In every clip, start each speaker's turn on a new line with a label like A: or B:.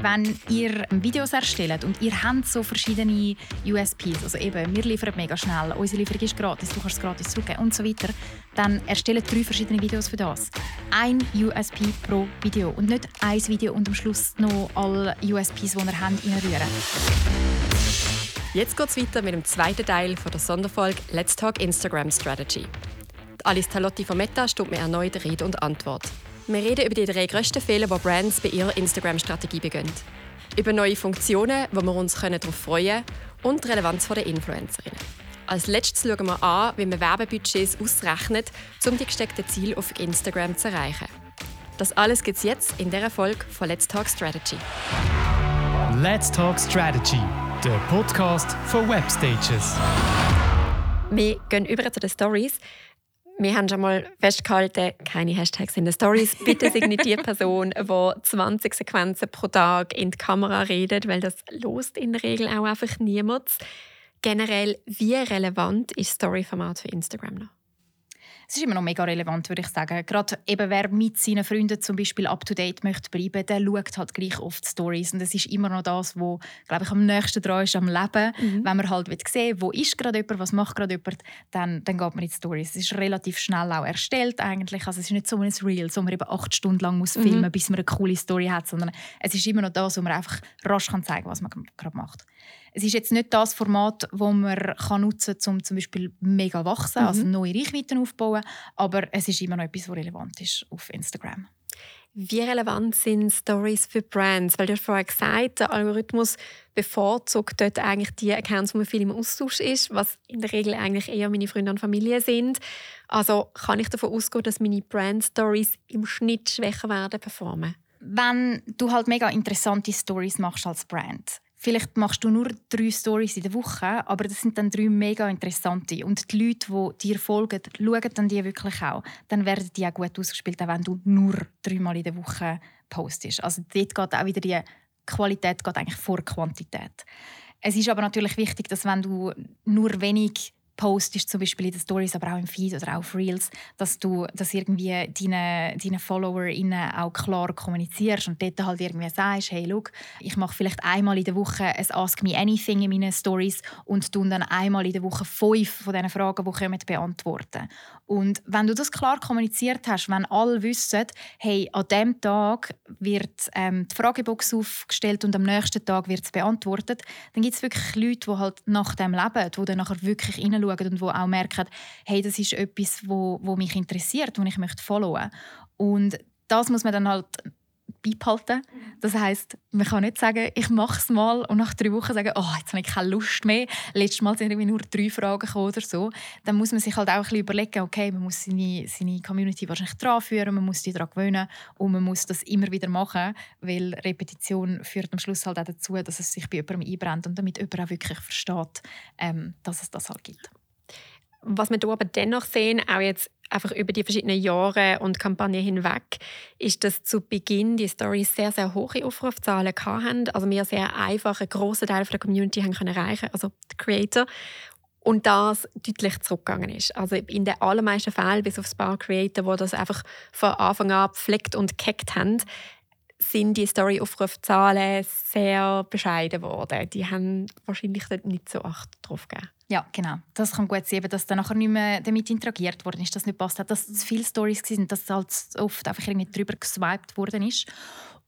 A: Wenn ihr Videos erstellt und ihr habt so verschiedene USPs, also eben, wir liefern mega schnell, unsere Lieferung ist gratis, du kannst es gratis zurückgeben und so weiter, dann erstellt drei verschiedene Videos für das. Ein USP pro Video und nicht ein Video und am Schluss noch alle USPs, die ihr habt, reinrühren.
B: Jetzt geht es weiter mit dem zweiten Teil von der Sonderfolge Let's Talk Instagram Strategy. Alice Talotti von Meta steht mir erneut Rede und Antwort. Wir reden über die drei grössten Fehler, die Brands bei ihrer Instagram-Strategie begehen. Über neue Funktionen, wo wir uns darauf freuen können und die Relevanz der Influencerinnen. Als letztes schauen wir an, wie man Werbebudgets ausrechnet, um die gesteckten Ziele auf Instagram zu erreichen. Das alles gibt es jetzt in dieser Folge von Let's Talk Strategy.
C: Let's Talk Strategy, der Podcast für Webstages.
B: Wir gehen über zu den Stories. Wir haben schon mal festgehalten, keine Hashtags in den Stories. Bitte signiert die Person, die 20 Sequenzen pro Tag in die Kamera redet, weil das lost in der Regel auch einfach niemand. Generell, wie relevant ist Story-Format für Instagram noch?
A: Es ist immer noch mega relevant, würde ich sagen. Gerade eben, wer mit seinen Freunden zum Beispiel up to date möchte bleiben, der schaut halt gleich oft Stories und das ist immer noch das, wo glaube ich am nächsten dran ist am Leben. Mhm. Wenn man halt sehen wo ist gerade jemand, was macht gerade jemand, dann, dann geht man in die Stories. Es ist relativ schnell auch erstellt eigentlich. Also es ist nicht so ein Reel, wo man eben acht Stunden lang muss filmen, mhm. bis man eine coole Story hat, sondern es ist immer noch das, wo man einfach rasch kann zeigen, was man gerade macht es ist jetzt nicht das Format, das man kann nutzen kann, um zum Beispiel mega wachsen, also mhm. also neue Reichweiten aufzubauen, aber es ist immer noch etwas, was relevant ist auf Instagram.
B: Wie relevant sind Stories für Brands? Weil du hast vorher gesagt, der Algorithmus bevorzugt dort eigentlich die Accounts, wo man viel im Austausch ist, was in der Regel eigentlich eher meine Freunde und Familie sind. Also kann ich davon ausgehen, dass meine Brand-Stories im Schnitt schwächer werden performen?
A: Wenn du halt mega interessante Stories machst als Brand, Vielleicht machst du nur drei Stories in der Woche, aber das sind dann drei mega interessante. Und die Leute, die dir folgen, schauen dann die wirklich auch. Dann werden die auch gut ausgespielt, auch wenn du nur dreimal in der Woche postest. Also dort geht auch wieder die Qualität geht eigentlich vor Quantität. Es ist aber natürlich wichtig, dass wenn du nur wenig postest, zum Beispiel in den Stories, aber auch im Feed oder auf Reels, dass du dass irgendwie deine, deine FollowerInnen auch klar kommunizierst und dort halt irgendwie sagst, hey, look, ich mache vielleicht einmal in der Woche ein Ask Me Anything in meinen Stories und tun dann einmal in der Woche fünf von diesen Fragen, die kommen, beantworten. Und wenn du das klar kommuniziert hast, wenn alle wissen, hey, an diesem Tag wird ähm, die Fragebox aufgestellt und am nächsten Tag wird es beantwortet, dann gibt es wirklich Leute, die halt nach dem leben, die dann nachher wirklich hineinschauen und die auch merken, hey, das ist etwas, wo, wo mich interessiert, wo ich möchte followen. Und das muss man dann halt beibehalten. Das heißt, man kann nicht sagen, ich mache es mal und nach drei Wochen sagen, oh, jetzt habe ich keine Lust mehr. Letztes Mal sind irgendwie nur drei Fragen oder so. Dann muss man sich halt auch ein bisschen überlegen, okay, man muss seine, seine Community wahrscheinlich dran führen, man muss die daran gewöhnen und man muss das immer wieder machen, weil Repetition führt am Schluss halt auch dazu, dass es sich bei jemandem einbrennt und damit jemand auch wirklich versteht, ähm, dass es das halt gibt.
B: Was wir hier aber dennoch sehen, auch jetzt einfach über die verschiedenen Jahre und Kampagnen hinweg, ist, dass zu Beginn die Stories sehr, sehr hohe Aufrufzahlen hatten. Also wir sehr einfach einen grossen Teil der Community haben können erreichen, also die Creator. Und das deutlich zurückgegangen ist. Also in den allermeisten Fällen, bis auf ein paar Creator, die das einfach von Anfang an gepflegt und gehackt haben, sind die Story-Aufrufzahlen sehr bescheiden geworden. Die haben wahrscheinlich nicht so Acht drauf gegeben.
A: Ja, genau. Das kann gut sein, dass dann nachher nicht mehr damit interagiert worden ist, dass nicht passt hat, dass es viele Stories waren, dass halt oft einfach irgendwie drüber geswiped worden ist.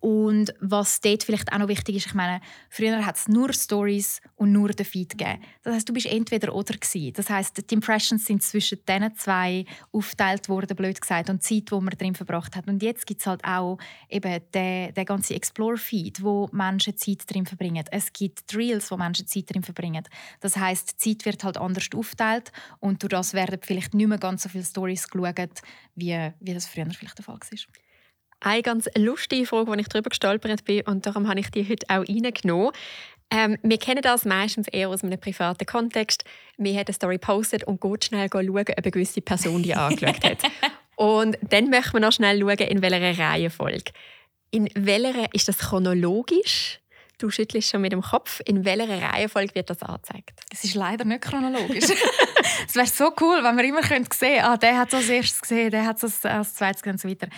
A: Und was dort vielleicht auch noch wichtig ist, ich meine, früher hat es nur Stories und nur den Feed gegeben. Das heißt, du bist entweder oder gewesen. Das heißt, die Impressions sind zwischen diesen zwei aufgeteilt worden, blöd gesagt, und die Zeit, die man drin verbracht hat. Und jetzt gibt es halt auch eben den, den ganzen Explore-Feed, wo Menschen Zeit drin verbringen. Es gibt Reels, wo Menschen Zeit drin verbringen. Das heißt, die Zeit wird halt anders aufgeteilt und durch das werden vielleicht nicht mehr ganz so viele Stories geschaut, wie, wie das früher vielleicht der Fall war
B: eine ganz lustige Frage, die ich darüber gestolpert bin und darum habe ich die heute auch reingenommen. Ähm, wir kennen das meistens eher aus einem privaten Kontext. Wir haben eine Story postet und geht schnell schauen, ob eine gewisse Person die angeschaut hat. und dann möchten wir noch schnell schauen, in welcher Reihenfolge. In welcher ist das chronologisch? Du schüttelst schon mit dem Kopf. In welcher Reihenfolge wird das angezeigt?
A: Es ist leider nicht chronologisch. es wäre so cool, wenn wir immer sehen könnten, ah, der hat es als erstes gesehen, der hat es als zweites und so weiter.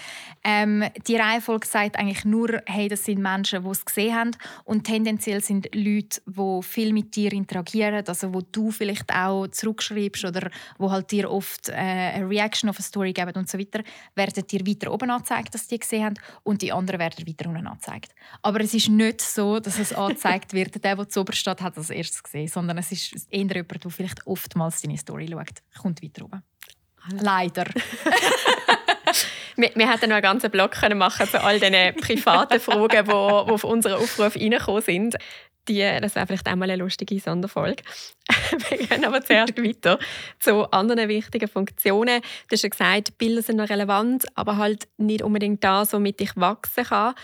A: Ähm, die Reihenfolge sagt eigentlich nur, hey, das sind Menschen, die es gesehen haben und tendenziell sind Leute, die viel mit dir interagieren, also wo du vielleicht auch zurückschreibst oder wo halt dir oft äh, eine Reaction auf eine Story geben und so weiter, werden dir weiter oben angezeigt, dass die gesehen haben und die anderen werden weiter unten angezeigt. Aber es ist nicht so, dass es angezeigt wird, der, der zu oberst steht, hat als erstes gesehen, sondern es ist eher jemand, der vielleicht oftmals deine Story schaut, kommt weiter oben. Leider.
B: wir, wir hätten noch einen ganzen Blog können machen zu all diesen privaten Fragen, die, auf unseren Aufruf reingekommen sind. Die, das wäre vielleicht auch mal eine lustige Sonderfolge. wir gehen aber zuerst weiter zu anderen wichtigen Funktionen. Du hast ja gesagt, Bilder sind noch relevant, aber halt nicht unbedingt das, womit ich wachsen kann.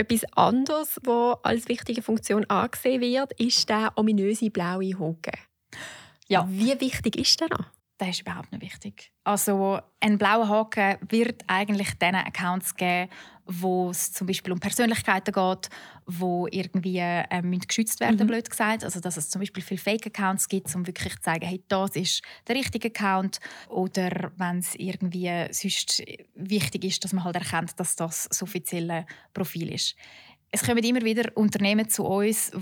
B: Etwas anderes, was als wichtige Funktion angesehen wird, ist der ominöse blaue Haken. Ja. Wie wichtig ist der noch?
A: Das ist überhaupt nicht wichtig. Also ein blauer Haken wird eigentlich den Accounts geben, wo es zum Beispiel um Persönlichkeiten geht, wo irgendwie äh, geschützt werden, mhm. blöd gesagt. Also dass es zum Beispiel viele Fake-Accounts gibt, um wirklich zu zeigen, hey, das ist der richtige Account. Oder wenn es irgendwie sonst wichtig ist, dass man halt erkennt, dass das das offizielle Profil ist es kommen immer wieder Unternehmen zu uns, die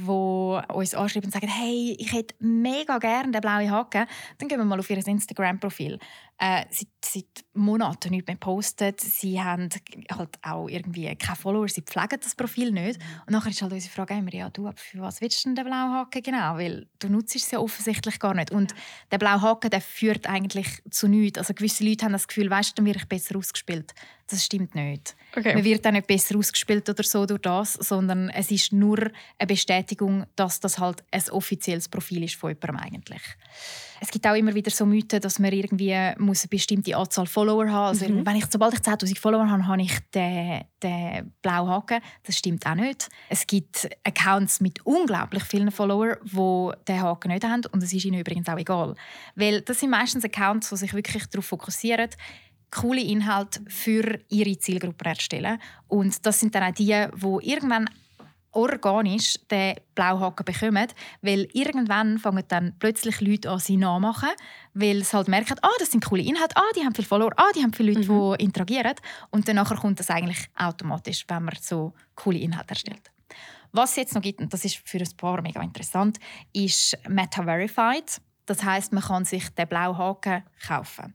A: uns anschreiben und sagen, hey, ich hätte mega gerne den blauen Haken. Dann gehen wir mal auf ihr Instagram-Profil äh, seit, seit Monaten nicht mehr postet. Sie haben halt auch irgendwie keine Follower, sie pflegen das Profil nicht. Und nachher ist halt unsere Frage immer, ja, du, für was willst du denn den blauen Haken genau? Weil du nutzt es ja offensichtlich gar nicht. Und der blaue Haken, der führt eigentlich zu nichts. Also gewisse Leute haben das Gefühl, weißt du, dann werde ich besser ausgespielt. Das stimmt nicht. Okay. Man wird auch nicht besser ausgespielt oder so durch das, sondern es ist nur eine Bestätigung, dass das halt ein offizielles Profil ist von jemandem eigentlich. Es gibt auch immer wieder so Mythen, dass man irgendwie muss eine bestimmte Anzahl Follower haben muss. Also mhm. wenn ich, sobald ich 10'000 Follower habe, habe ich den, den blauen Haken. Das stimmt auch nicht. Es gibt Accounts mit unglaublich vielen Followern, die den Haken nicht haben. Und es ist ihnen übrigens auch egal. Weil das sind meistens Accounts, die sich wirklich darauf fokussieren, coole Inhalte für ihre Zielgruppe erstellen. Und das sind dann auch die, die irgendwann organisch den Blauhaken bekommen, weil irgendwann fangen dann plötzlich Leute an, sie nachmachen, weil sie halt merken, ah, das sind coole Inhalte, ah, die haben viele Follower, ah, die haben viele Leute, mhm. die interagieren und dann kommt das eigentlich automatisch, wenn man so coole Inhalte erstellt. Was es jetzt noch gibt, und das ist für ein paar mega interessant, ist Meta Verified. Das heißt, man kann sich den blauen Haken kaufen.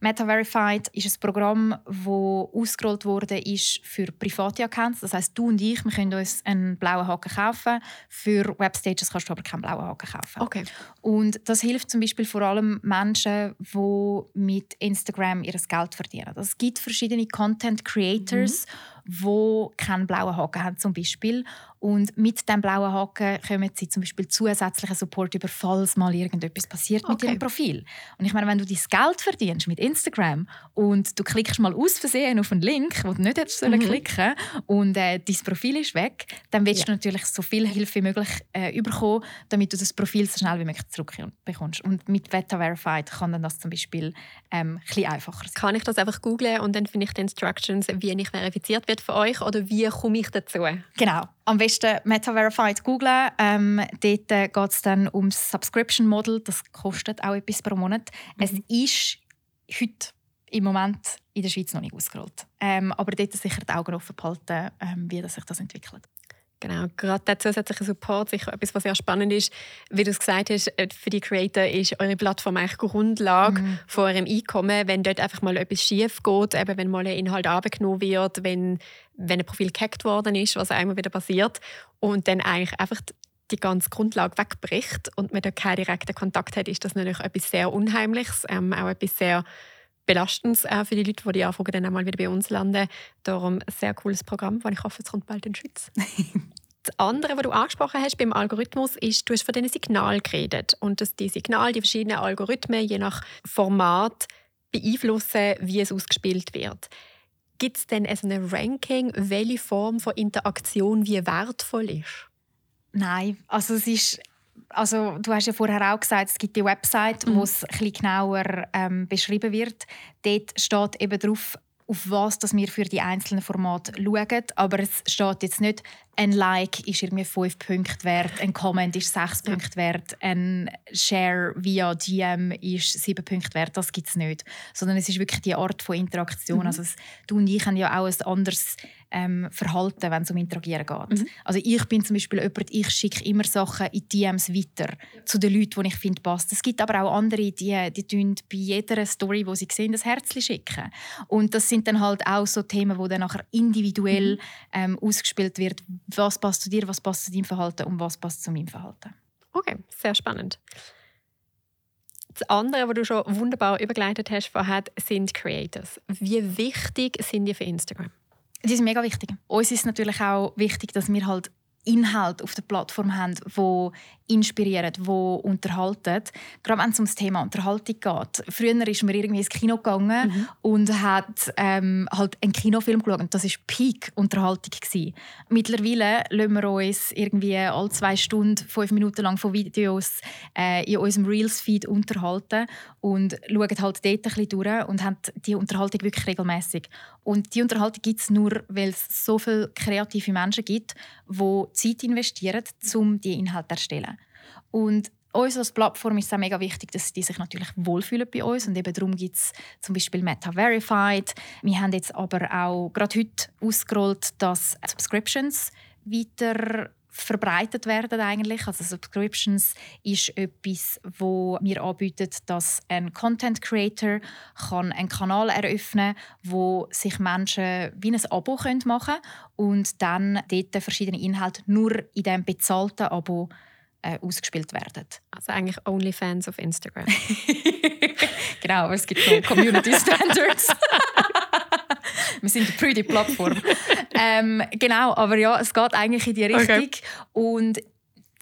A: Meta Verified ist ein Programm, das ausgerollt wurde ist für private Accounts. Das heißt, du und ich, wir können uns einen blauen Haken kaufen. Für Webstages kannst du aber keinen blauen Haken kaufen.
B: Okay.
A: Und das hilft zum Beispiel vor allem Menschen, die mit Instagram ihr Geld verdienen. Es gibt verschiedene Content Creators, mhm wo keinen blauen Haken haben zum Beispiel. Und mit dem blauen Haken kommen sie zum Beispiel zusätzlichen Support über, falls mal irgendetwas passiert okay. mit ihrem Profil. Und ich meine, wenn du dein Geld verdienst mit Instagram und du klickst mal aus Versehen auf einen Link, den du nicht hättest mhm. klicken und äh, dein Profil ist weg, dann willst ja. du natürlich so viel Hilfe wie möglich äh, bekommen, damit du das Profil so schnell wie möglich zurückbekommst. Und mit Beta Verified kann dann das zum Beispiel ähm, ein einfacher sein.
B: Kann ich das einfach googlen und dann finde ich die Instructions, wie ich verifiziert werde für euch oder wie komme ich dazu?
A: Genau. Am besten Meta Verified googlen. Ähm, dort äh, geht es dann um das Subscription Model. Das kostet auch etwas pro Monat. Mhm. Es ist heute im Moment in der Schweiz noch nicht ausgerollt. Ähm, aber dort sicher die Augen offen behalten, ähm, wie das sich das entwickelt.
B: Genau, gerade der zusätzliche Support sicher etwas, was sehr spannend ist. Wie du es gesagt hast, äh, für die Creator ist eure Plattform eigentlich Grundlage mhm. von eurem Einkommen. Wenn dort einfach mal etwas schief geht, eben wenn mal ein Inhalt abgenommen wird, wenn, wenn ein Profil gehackt worden ist, was einmal wieder passiert, und dann eigentlich einfach die ganze Grundlage wegbricht und man dort keinen direkten Kontakt hat, ist das natürlich etwas sehr Unheimliches, ähm, auch etwas sehr Belastendes äh, für die Leute, die die Anfragen dann einmal wieder bei uns landen. Darum ein sehr cooles Programm, das ich hoffe, es kommt bald in die Schweiz. Das andere, was du angesprochen hast beim Algorithmus, ist, du hast von diesen Signalen geredet und dass die Signale, die verschiedenen Algorithmen je nach Format beeinflussen, wie es ausgespielt wird. Gibt es denn also ein Ranking, welche Form von Interaktion wie wertvoll ist?
A: Nein, also es ist also du hast ja vorher auch gesagt, es gibt die Website, mhm. wo es ein genauer ähm, beschrieben wird. Dort steht eben drauf, auf was dass wir für die einzelnen Formate schauen. Aber es steht jetzt nicht ein Like ist irgendwie 5 Punkte wert, ein Comment ist 6 ja. Punkte wert, ein Share via DM ist 7 Punkte wert. Das gibt es nicht. Sondern es ist wirklich die Art von Interaktion. Mhm. Also es, du und ich haben ja auch ein anderes ähm, Verhalten, wenn es um Interagieren geht. Mhm. Also ich bin zum Beispiel jemand, ich schicke immer Sachen in DMs weiter ja. zu den Leuten, die ich finde passt. Es gibt aber auch andere, die, die tun bei jeder Story, wo sie sehen, das Herzchen schicken. Und das sind dann halt auch so Themen, wo dann nachher individuell mhm. ähm, ausgespielt wird, was passt zu dir, was passt zu deinem Verhalten und was passt zu meinem Verhalten.
B: Okay, sehr spannend. Das andere, was du schon wunderbar übergeleitet hast vorher, sind Creators. Wie wichtig sind die für Instagram?
A: Die sind mega wichtig. Uns ist natürlich auch wichtig, dass wir halt Inhalt auf der Plattform haben, wo inspirieren, die unterhalten. Gerade wenn es um das Thema Unterhaltung geht. Früher ist man irgendwie ins Kino gegangen mhm. und hat ähm, halt einen Kinofilm geschaut. Und das war Peak-Unterhaltung. Mittlerweile lassen wir uns irgendwie alle zwei Stunden, fünf Minuten lang von Videos äh, in unserem Reels-Feed unterhalten und schauen halt dort ein bisschen durch und haben die Unterhaltung wirklich regelmäßig. Und die Unterhaltung gibt es nur, weil es so viele kreative Menschen gibt, die Zeit investieren, um diese Inhalte zu erstellen. Und uns als Plattform ist es auch mega wichtig, dass die sich natürlich wohlfühlen bei uns. Und eben darum gibt es zum Beispiel Meta Verified. Wir haben jetzt aber auch gerade heute ausgerollt, dass Subscriptions weiter verbreitet werden eigentlich. Also Subscriptions ist etwas, wo wir anbieten, dass ein Content Creator kann einen Kanal eröffnen, wo sich Menschen wie ein Abo machen können und dann dort verschiedene Inhalte nur in dem bezahlten Abo äh, ausgespielt werden.
B: Also eigentlich OnlyFans auf Instagram.
A: genau, aber es gibt Community Standards. Wir sind eine pretty Plattform. ähm, genau, aber ja, es geht eigentlich in die Richtung. Okay. Und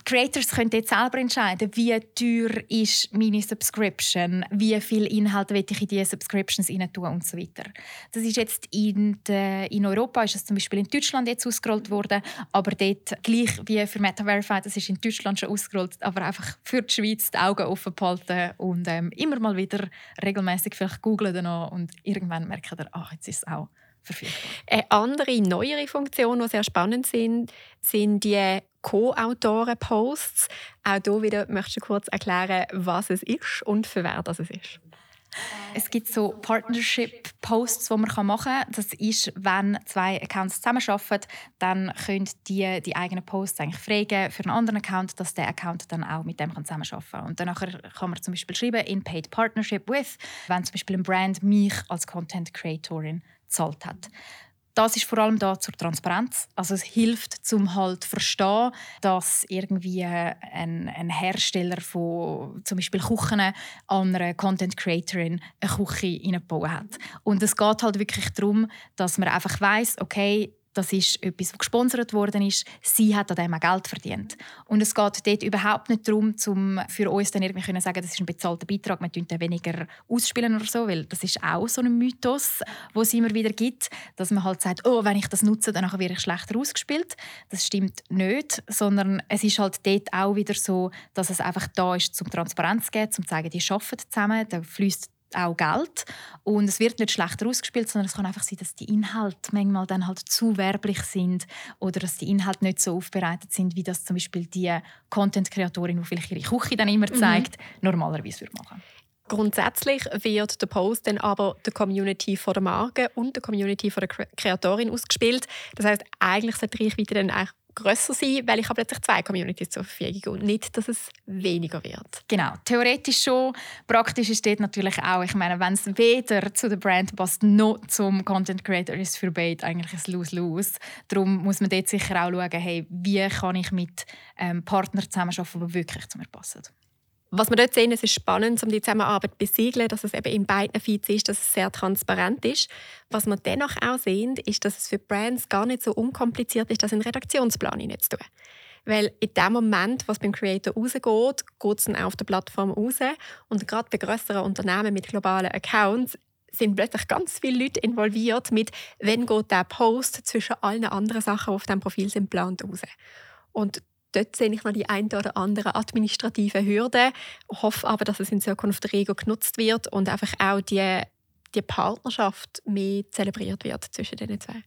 A: Creators können jetzt selber entscheiden, wie teuer ist meine Subscription, wie viel Inhalt will ich in diese Subscriptions rein tun und so weiter. Das ist jetzt in, de, in Europa ist es zum Beispiel in Deutschland jetzt ausgerollt worden, aber dort gleich wie für Meta Verified, das ist in Deutschland schon ausgerollt, aber einfach für die Schweiz die Augen offen behalten und ähm, immer mal wieder regelmäßig vielleicht googlen und irgendwann merken, ach jetzt ist es auch verfügbar.
B: Eine andere, neuere Funktion, die sehr spannend sind, sind die Co-Autoren-Posts. Auch hier wieder möchtest du kurz erklären, was es ist und für wer das ist.
A: Es gibt so Partnership-Posts, die man machen kann. Das ist, wenn zwei Accounts zusammenarbeiten, dann können die die eigenen Posts eigentlich freigeben für einen anderen Account, dass der Account dann auch mit dem zusammenarbeiten kann. Und danach kann man zum Beispiel schreiben «in paid partnership with», wenn zum Beispiel ein Brand mich als Content Creatorin gezahlt hat. Das ist vor allem da zur Transparenz. Also es hilft zum halt verstehen, dass irgendwie ein, ein Hersteller von zum Beispiel Kuchen an Content Creatorin eine Küche reingebaut hat. Und es geht halt wirklich darum, dass man einfach weiß, okay, das ist etwas, was gesponsert worden ist. Sie hat an dem auch Geld verdient. Und es geht dort überhaupt nicht darum, um für uns dann irgendwie können sagen, das ist ein bezahlter Beitrag, wir tun weniger ausspielen oder so, weil das ist auch so ein Mythos, wo es immer wieder gibt, dass man halt sagt, oh, wenn ich das nutze, dann werde ich schlechter ausgespielt. Das stimmt nicht, sondern es ist halt dort auch wieder so, dass es einfach da ist, zum Transparenz zu geben, um zu zeigen, die arbeiten zusammen, da fließt auch Geld. Und es wird nicht schlechter ausgespielt, sondern es kann einfach sein, dass die Inhalte manchmal dann halt zu werblich sind oder dass die Inhalte nicht so aufbereitet sind, wie das zum Beispiel die Content-Kreatorin, die vielleicht ihre Küche dann immer mhm. zeigt, mhm. normalerweise würde machen.
B: Grundsätzlich wird der Post dann aber der Community von der Marke und der Community von der Kreatorin ausgespielt. Das heißt, eigentlich sollte die Reichweite dann eigentlich grösser sein, weil ich habe plötzlich zwei Communities zur Verfügung und nicht, dass es weniger wird.
A: Genau, theoretisch schon. Praktisch ist das natürlich auch. Ich meine, wenn es weder zu der Brand passt noch zum Content Creator, ist für beide eigentlich ein Lose-Lose. Darum muss man dort sicher auch schauen, hey, wie kann ich mit ähm, Partnern zusammenarbeiten, die wirklich zu mir passen.
B: Was wir dort sehen, es ist spannend, um die Zusammenarbeit zu besiegeln, dass es eben in beiden Feeds ist, dass es sehr transparent ist. Was wir dennoch auch sehen, ist, dass es für Brands gar nicht so unkompliziert ist, das in Redaktionsplan zu tun. Weil in dem Moment, was beim Creator rausgeht, geht es dann auf der Plattform raus. Und gerade bei größeren Unternehmen mit globalen Accounts sind plötzlich ganz viele Leute involviert mit, wenn geht der Post zwischen allen anderen Sachen, die auf dem Profil sind, plant raus. Und dort sehe ich noch die ein oder andere administrative Hürde, hoffe aber, dass es in Zukunft rego genutzt wird und einfach auch die, die Partnerschaft mehr zelebriert wird zwischen den zwei.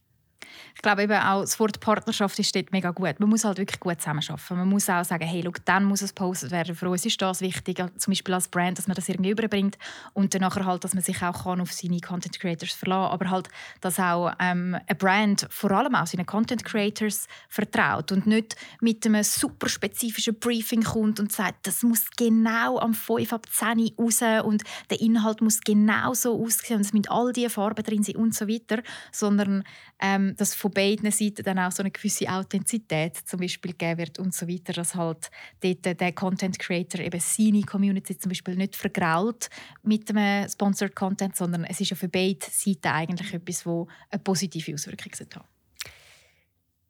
A: Ich glaube eben auch, das Wort Partnerschaft ist dort mega gut. Man muss halt wirklich gut zusammenarbeiten. Man muss auch sagen, hey, look, dann muss es gepostet werden. Für uns ist das wichtig, zum Beispiel als Brand, dass man das irgendwie überbringt und dann halt, dass man sich auch kann auf seine Content Creators verlassen aber halt, dass auch ähm, eine Brand vor allem auch seinen Content Creators vertraut und nicht mit einem super spezifischen Briefing kommt und sagt, das muss genau am 5 ab 10 raus und der Inhalt muss genau so aussehen und es müssen all diese Farben drin sein und so weiter, sondern ähm, dass von beiden Seiten dann auch so eine gewisse Authentizität zum Beispiel gegeben wird und so weiter, dass halt dort der Content Creator eben seine Community zum Beispiel nicht vergrault mit dem Sponsored Content, sondern es ist ja für beide Seiten eigentlich etwas, wo eine positive Auswirkung hat.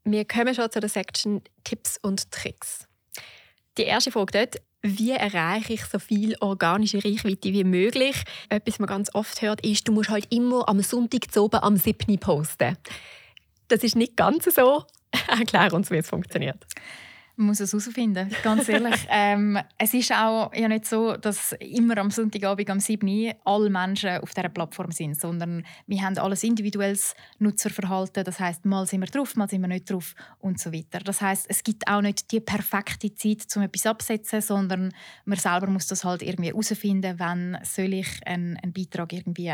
B: Wir kommen schon zu der Section Tipps und Tricks. Die erste Frage dort, wie erreiche ich so viel organische Reichweite wie möglich? Etwas, was man ganz oft hört, ist, du musst halt immer am Sonntag zu oben am 7. posten. Das ist nicht ganz so. Erklär uns, wie es funktioniert.
A: Man muss es herausfinden, ganz ehrlich. ähm, es ist auch ja nicht so, dass immer am Sonntagabend am 7. Uhr alle Menschen auf dieser Plattform sind, sondern wir haben alles individuelles Nutzerverhalten. Das heißt, mal sind wir drauf, mal sind wir nicht drauf und so weiter. Das heißt, es gibt auch nicht die perfekte Zeit, um etwas abzusetzen, sondern man selber muss das halt irgendwie herausfinden, wann soll ich einen, einen Beitrag irgendwie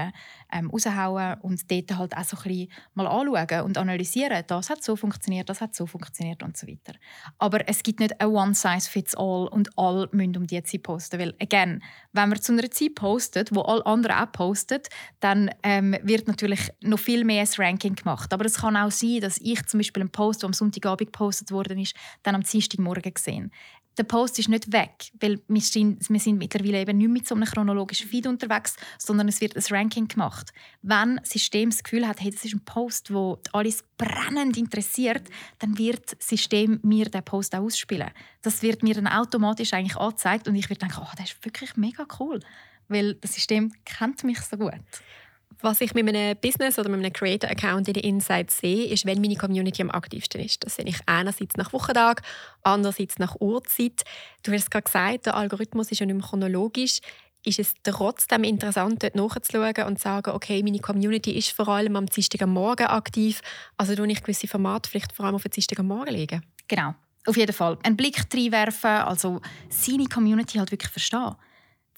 A: ähm, raushauen und dort halt auch so ein bisschen mal anschauen und analysieren. Das hat so funktioniert, das hat so funktioniert und so weiter. Aber es gibt nicht ein One Size Fits All und alle müssen um diese Zeit posten. Weil, again, wenn man zu einer Zeit postet, wo alle anderen auch posten, dann ähm, wird natürlich noch viel mehr das Ranking gemacht. Aber es kann auch sein, dass ich zum Beispiel einen Post, der am Sonntagabend gepostet worden ist, dann am Dienstagmorgen gesehen der Post ist nicht weg, weil wir sind, wir sind mittlerweile eben nicht mit so einem chronologischen Feed unterwegs, sondern es wird ein Ranking gemacht. Wenn das System das Gefühl hat, hey, das ist ein Post, wo alles brennend interessiert, dann wird das System mir den Post auch ausspielen. Das wird mir dann automatisch eigentlich angezeigt und ich werde denken, oh, das ist wirklich mega cool, weil das System kennt mich so gut.
B: Was ich mit einem Business oder mit einem Creator-Account in den Insights sehe, ist, wenn meine Community am aktivsten ist. Das sehe ich einerseits nach Wochentag, andererseits nach Uhrzeit. Du hast gerade gesagt, der Algorithmus ist ja nicht mehr chronologisch. Ist es trotzdem interessant, dort nachzuschauen und zu sagen, okay, meine Community ist vor allem am Morgen aktiv, also tue ich gewisse Formate vielleicht vor allem auf den Morgen legen?
A: Genau, auf jeden Fall. Einen Blick reinwerfen, also seine Community halt wirklich verstehen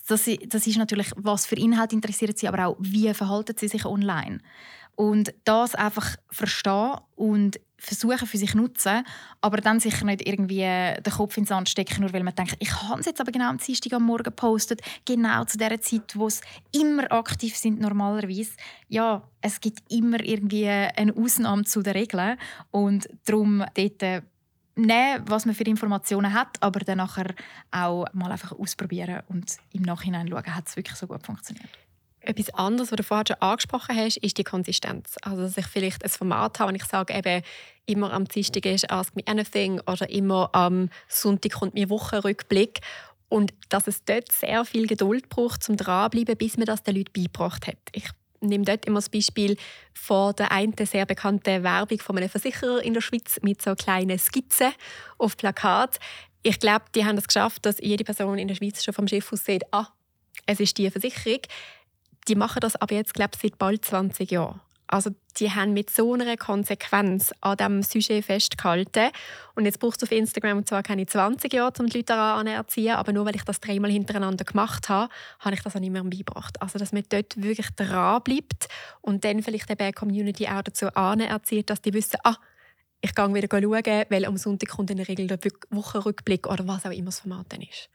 A: das, das ist natürlich, was für Inhalte interessiert sie, aber auch, wie verhalten sie sich online. Und das einfach verstehen und versuchen für sich nutzen, aber dann sicher nicht irgendwie den Kopf ins Sand stecken, nur weil man denkt, ich habe es jetzt aber genau am Dienstag am Morgen gepostet, genau zu der Zeit, wo es immer aktiv sind normalerweise. Ja, es gibt immer irgendwie eine Ausnahme zu der Regel und darum dort nehmen, was man für Informationen hat, aber dann nachher auch mal einfach ausprobieren und im Nachhinein schauen, hat es wirklich so gut funktioniert.
B: Etwas anderes, was du vorhin schon angesprochen hast, ist die Konsistenz. Also, dass ich vielleicht ein Format habe, wenn ich sage, eben, immer am Dienstag ist «Ask me anything» oder immer am Sonntag kommt mir Wochenrückblick. Und dass es dort sehr viel Geduld braucht, um dranbleiben, bis man das den Leuten beigebracht hat. Ich nehme dort immer das Beispiel von der einen sehr bekannten Werbung von einem Versicherer in der Schweiz mit so kleinen Skizzen auf Plakat. Ich glaube, die haben es geschafft, dass jede Person in der Schweiz schon vom Schiff aus sieht, ah, es ist die Versicherung. Die machen das aber jetzt, glaube ich, seit bald 20 Jahren. Also die haben mit so einer Konsequenz an diesem Sujet festgehalten. Und jetzt braucht es auf Instagram zwar keine 20 Jahre, um die Leute daran erziehen, aber nur weil ich das dreimal hintereinander gemacht habe, habe ich das auch nicht mehr beigebracht. Also dass man dort wirklich dran bleibt und dann vielleicht eben eine Community auch dazu anerzieht, dass die wissen, ah, ich gehe wieder schauen, weil am Sonntag kommt in der Regel der Wochenrückblick oder was auch immer das Format dann ist.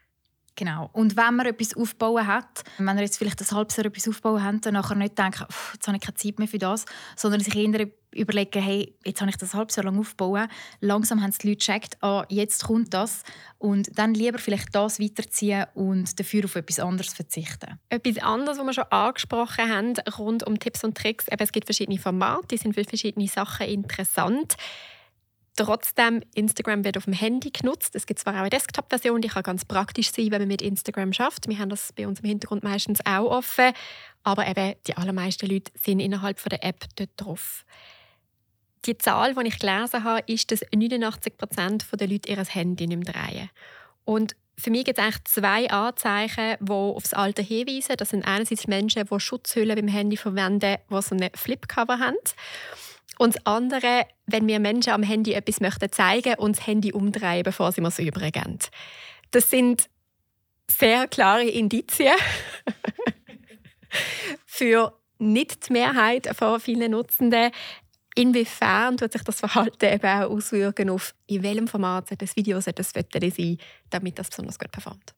A: Genau. Und wenn man etwas aufbauen hat, wenn man jetzt vielleicht ein halbes Jahr etwas aufbauen hat, dann nachher nicht denken, jetzt habe ich keine Zeit mehr für das, sondern sich eher überlegen, hey, jetzt habe ich das ein halbes Jahr lang aufgebaut, langsam haben die Leute gecheckt, ah, jetzt kommt das und dann lieber vielleicht das weiterziehen und dafür auf etwas anderes verzichten.
B: Etwas anderes, was wir schon angesprochen haben, rund um Tipps und Tricks, eben, es gibt verschiedene Formate, die sind für verschiedene Sachen interessant. Trotzdem, Instagram wird auf dem Handy genutzt. Es gibt zwar auch eine Desktop-Version, die kann ganz praktisch sein, wenn man mit Instagram schafft. Wir haben das bei uns im Hintergrund meistens auch offen. Aber eben, die allermeisten Leute sind innerhalb der App dort drauf. Die Zahl, die ich gelesen habe, ist, dass 89 Prozent der Leute ihr Handy nicht mehr drehen. Und für mich gibt es eigentlich zwei Anzeichen, die aufs Alter hinweisen. Das sind einerseits Menschen, die Schutzhüllen beim Handy verwenden, die so eine Flipcover haben. Und das andere, wenn wir Menschen am Handy etwas möchten zeigen und das Handy umdrehen, bevor sie es übergeben. Das sind sehr klare Indizien für nicht die Mehrheit von vielen Nutzenden. Inwiefern tut sich das Verhalten eben auch auswirken auf, in welchem Format das Video das Foto sein, damit das besonders gut performt?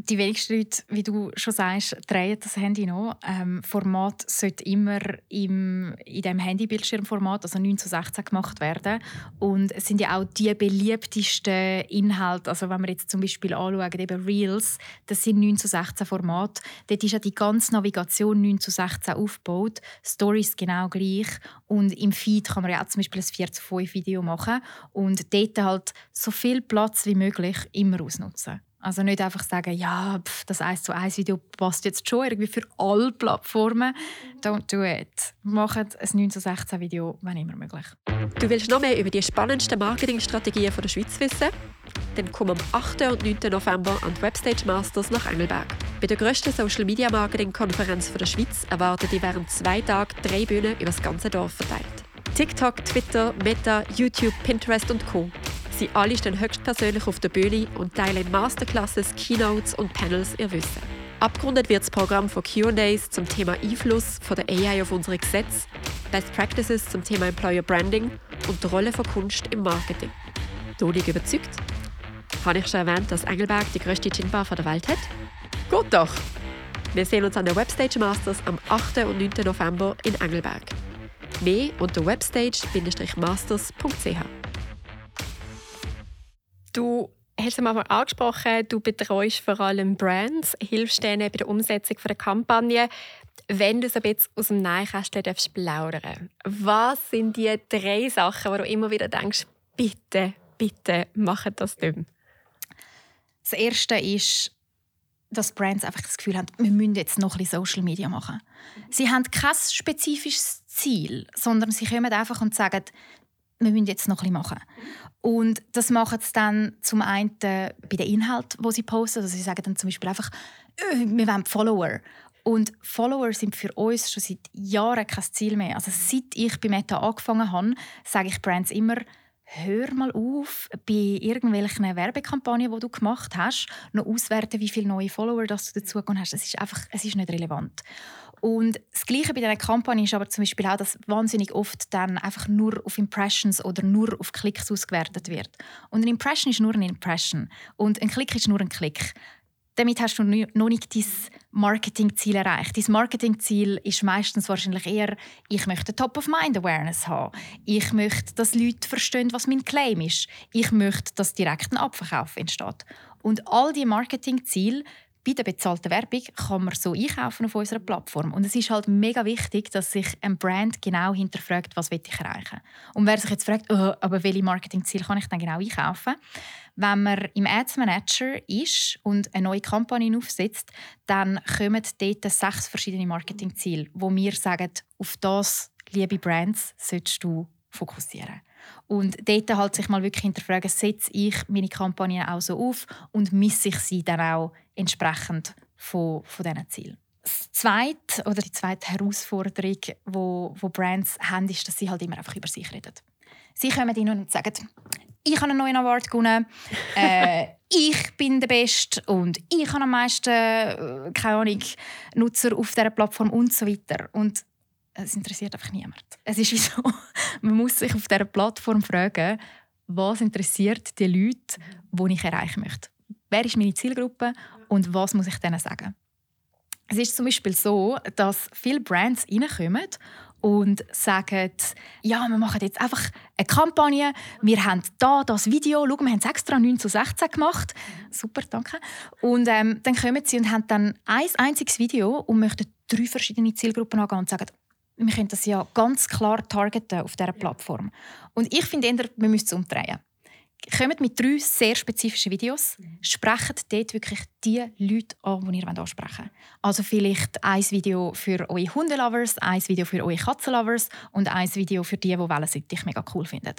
A: Die wenigsten Leute, wie du schon sagst, drehen das Handy noch. Ähm, Format sollte immer im, in dem Handybildschirmformat, also 9 zu 16, gemacht werden. Und es sind ja auch die beliebtesten Inhalte, also wenn wir jetzt zum Beispiel anschauen, eben Reels, das sind 9 zu 16 Format. Dort ist ja die ganze Navigation 9 zu 16 aufgebaut. Stories genau gleich. Und im Feed kann man ja auch zum Beispiel ein 4 zu 5 Video machen und dort halt so viel Platz wie möglich immer ausnutzen. Also nicht einfach sagen, ja, pf, das 1 zu 1 Video passt jetzt schon irgendwie für alle Plattformen. Don't do it. Macht ein 9 zu 16 Video, wenn immer möglich.
B: Du willst noch mehr über die spannendsten Marketingstrategien der Schweiz wissen? Dann komm am 8. und 9. November an die Webstage Masters nach Engelberg. Bei der grössten Social Media Marketing Konferenz der Schweiz erwarten dich während zwei Tagen drei Bühnen über das ganze Dorf verteilt. TikTok, Twitter, Meta, YouTube, Pinterest und Co. Sie alle stehen höchstpersönlich auf der Bühne und teilen Masterclasses, Keynotes und Panels ihr Wissen. Abgerundet wird das Programm von Q&As zum Thema Einfluss von der AI auf unsere Gesetze, Best Practices zum Thema Employer Branding und die Rolle von Kunst im Marketing. Dolig überzeugt? Habe ich schon erwähnt, dass Engelberg die grösste Ginbar der Welt hat? Gut doch! Wir sehen uns an der Webstage Masters am 8. und 9. November in Engelberg. Mehr unter webstage-masters.ch. Du hast es mal angesprochen, du betreust vor allem Brands, hilfst denen bei der Umsetzung der Kampagne. Wenn du so ein bisschen aus dem Nähkästchen darfst plaudern was sind die drei Sachen, wo du immer wieder denkst, bitte, bitte, mach das nicht
A: Das Erste ist, dass Brands einfach das Gefühl haben, wir müssen jetzt noch ein bisschen Social Media machen. Sie haben kein spezifisches Ziel, sondern sie kommen einfach und sagen, wir müssen jetzt noch ein machen. Und das machen sie dann zum einen bei den Inhalten, die sie posten. Also sie sagen dann zum Beispiel einfach, äh, wir wollen Follower. Und Follower sind für uns schon seit Jahren kein Ziel mehr. Also seit ich bei Meta angefangen habe, sage ich Brands immer, hör mal auf, bei irgendwelchen Werbekampagnen, die du gemacht hast, noch auswerten, wie viele neue Follower das du dazu hast. Es ist einfach, es ist nicht relevant. Und das Gleiche bei dieser Kampagne ist aber zum Beispiel auch, dass wahnsinnig oft dann einfach nur auf Impressions oder nur auf Klicks ausgewertet wird. Und eine Impression ist nur eine Impression und ein Klick ist nur ein Klick. Damit hast du noch nicht dein Marketingziel erreicht. Dein Marketingziel ist meistens wahrscheinlich eher, ich möchte Top-of-Mind-Awareness haben. Ich möchte, dass Leute verstehen, was mein Claim ist. Ich möchte, dass direkt ein Abverkauf entsteht. Und all diese Marketingziele bei der bezahlten Werbung kann man so einkaufen auf unserer Plattform. Und es ist halt mega wichtig, dass sich ein Brand genau hinterfragt, was will ich erreichen. Und wer sich jetzt fragt, oh, aber welche Marketingziele kann ich dann genau einkaufen? Wenn man im Ads Manager ist und eine neue Kampagne aufsetzt, dann kommen dort sechs verschiedene Marketingziele, wo wir sagen, auf das, liebe Brands, solltest du fokussieren. Und dort halt sich mal wirklich hinterfragen, setze ich meine Kampagne auch so auf und misse ich sie dann auch entsprechend von, von diesen Zielen. Das zweite, oder die zweite Herausforderung, die wo, wo Brands haben, ist, dass sie halt immer einfach über sich reden. Sie kommen hin und sagen, ich habe einen neuen Award gewonnen, äh, ich bin der Beste und ich habe am meisten äh, keine Ahnung, Nutzer auf dieser Plattform und so weiter. Und es interessiert einfach niemand. Es ist wie so, man muss sich auf dieser Plattform fragen, was interessiert die Leute, die ich erreichen möchte. Wer ist meine Zielgruppe und was muss ich denen sagen? Es ist zum Beispiel so, dass viele Brands reinkommen und sagen, ja, wir machen jetzt einfach eine Kampagne, wir haben da das Video, schau, wir haben es extra 9 zu 16 gemacht. Super, danke. Und ähm, dann kommen sie und haben dann ein einziges Video und möchten drei verschiedene Zielgruppen angehen und sagen, wir können das ja ganz klar targeten auf dieser Plattform. Und ich finde eher, wir müssen es umdrehen. Kommt mit drei sehr spezifischen Videos, sprecht dort wirklich die Leute an, die ihr ansprechen wollt. Also vielleicht ein Video für eure Hundelovers, ein Video für eure Katzenlovers und ein Video für die, die Wellensittich mega cool finden.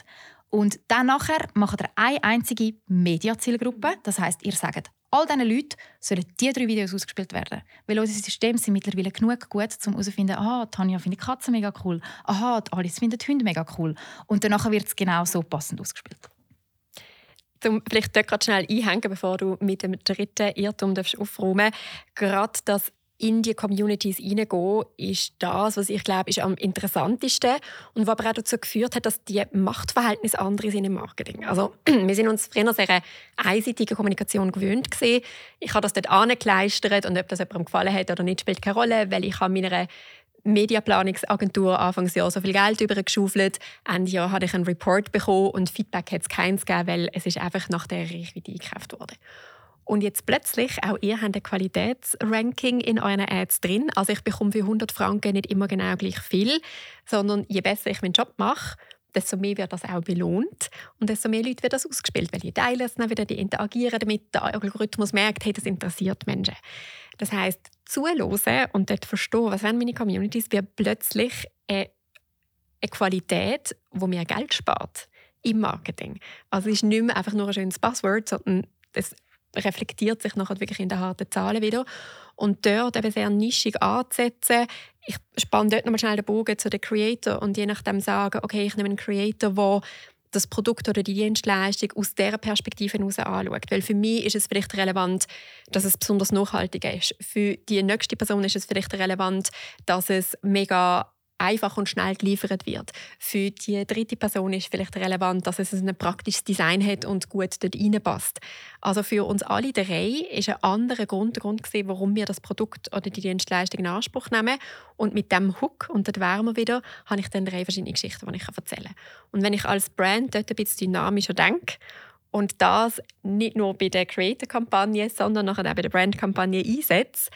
A: Und dann nachher macht ihr eine einzige Mediazielgruppe. Das heißt, ihr sagt all diesen Leuten sollen diese drei Videos ausgespielt werden. Weil unsere Systeme sind mittlerweile genug gut, um herauszufinden, aha, Tanja findet Katzen mega cool, aha, Alice findet Hunde mega cool. Und danach wird es genau so passend ausgespielt.
B: Um vielleicht dort gerade schnell einhängen, bevor du mit dem dritten Irrtum aufräumen Gerade das in die Communities hineingehen, ist das, was ich glaube, ist am interessantesten und was aber auch dazu geführt hat, dass die Machtverhältnisse andere sind im Marketing. Also wir sind uns früher sehr eine einseitige Kommunikation gewöhnt gewesen. Ich habe das dort angekleistert und ob das jemandem gefallen hat oder nicht, spielt keine Rolle, weil ich habe meiner Mediaplanungsagentur Anfangsjahr so viel Geld übergeschaufelt. Ende Jahr hatte ich einen Report bekommen und Feedback hat es keins gegeben, weil es ist einfach nach der Reichweite eingekauft wurde. Und jetzt plötzlich, auch ihr habt ein Qualitätsranking in euren Ads drin. Also ich bekomme für 100 Franken nicht immer genau gleich viel, sondern je besser ich meinen Job mache, desto mehr wird das auch belohnt und desto mehr Leute wird das ausgespielt, weil die teilen es dann wieder, die interagieren damit, der Algorithmus merkt, hey, das interessiert Menschen. Das heißt, zuhören und dort verstehen, was wollen meine Communities, wird plötzlich eine, eine Qualität, wo mir Geld spart im Marketing. Also es ist nicht mehr einfach nur ein schönes Passwort, sondern das reflektiert sich nachher wirklich in den harten Zahlen wieder. Und dort eben sehr nischig anzusetzen. Ich spanne dort nochmal schnell den Bogen zu den Creator und je nachdem sagen, okay, ich nehme einen Creator, der das Produkt oder die Dienstleistung aus dieser Perspektive heraus anschaut. Weil für mich ist es vielleicht relevant, dass es besonders nachhaltig ist. Für die nächste Person ist es vielleicht relevant, dass es mega einfach und schnell geliefert wird. Für die dritte Person ist vielleicht relevant, dass es ein praktisches Design hat und gut dort reinpasst. Also für uns alle drei ist ein anderer Grund der Grund gewesen, warum wir das Produkt oder die Dienstleistung in Anspruch nehmen. Und mit dem Hook, und wären wir wieder, habe ich dann drei verschiedene Geschichten, die ich erzählen kann. Und wenn ich als Brand dort ein bisschen dynamischer denke, und das nicht nur bei der Creator-Kampagne, sondern auch bei der Brand-Kampagne einsetze,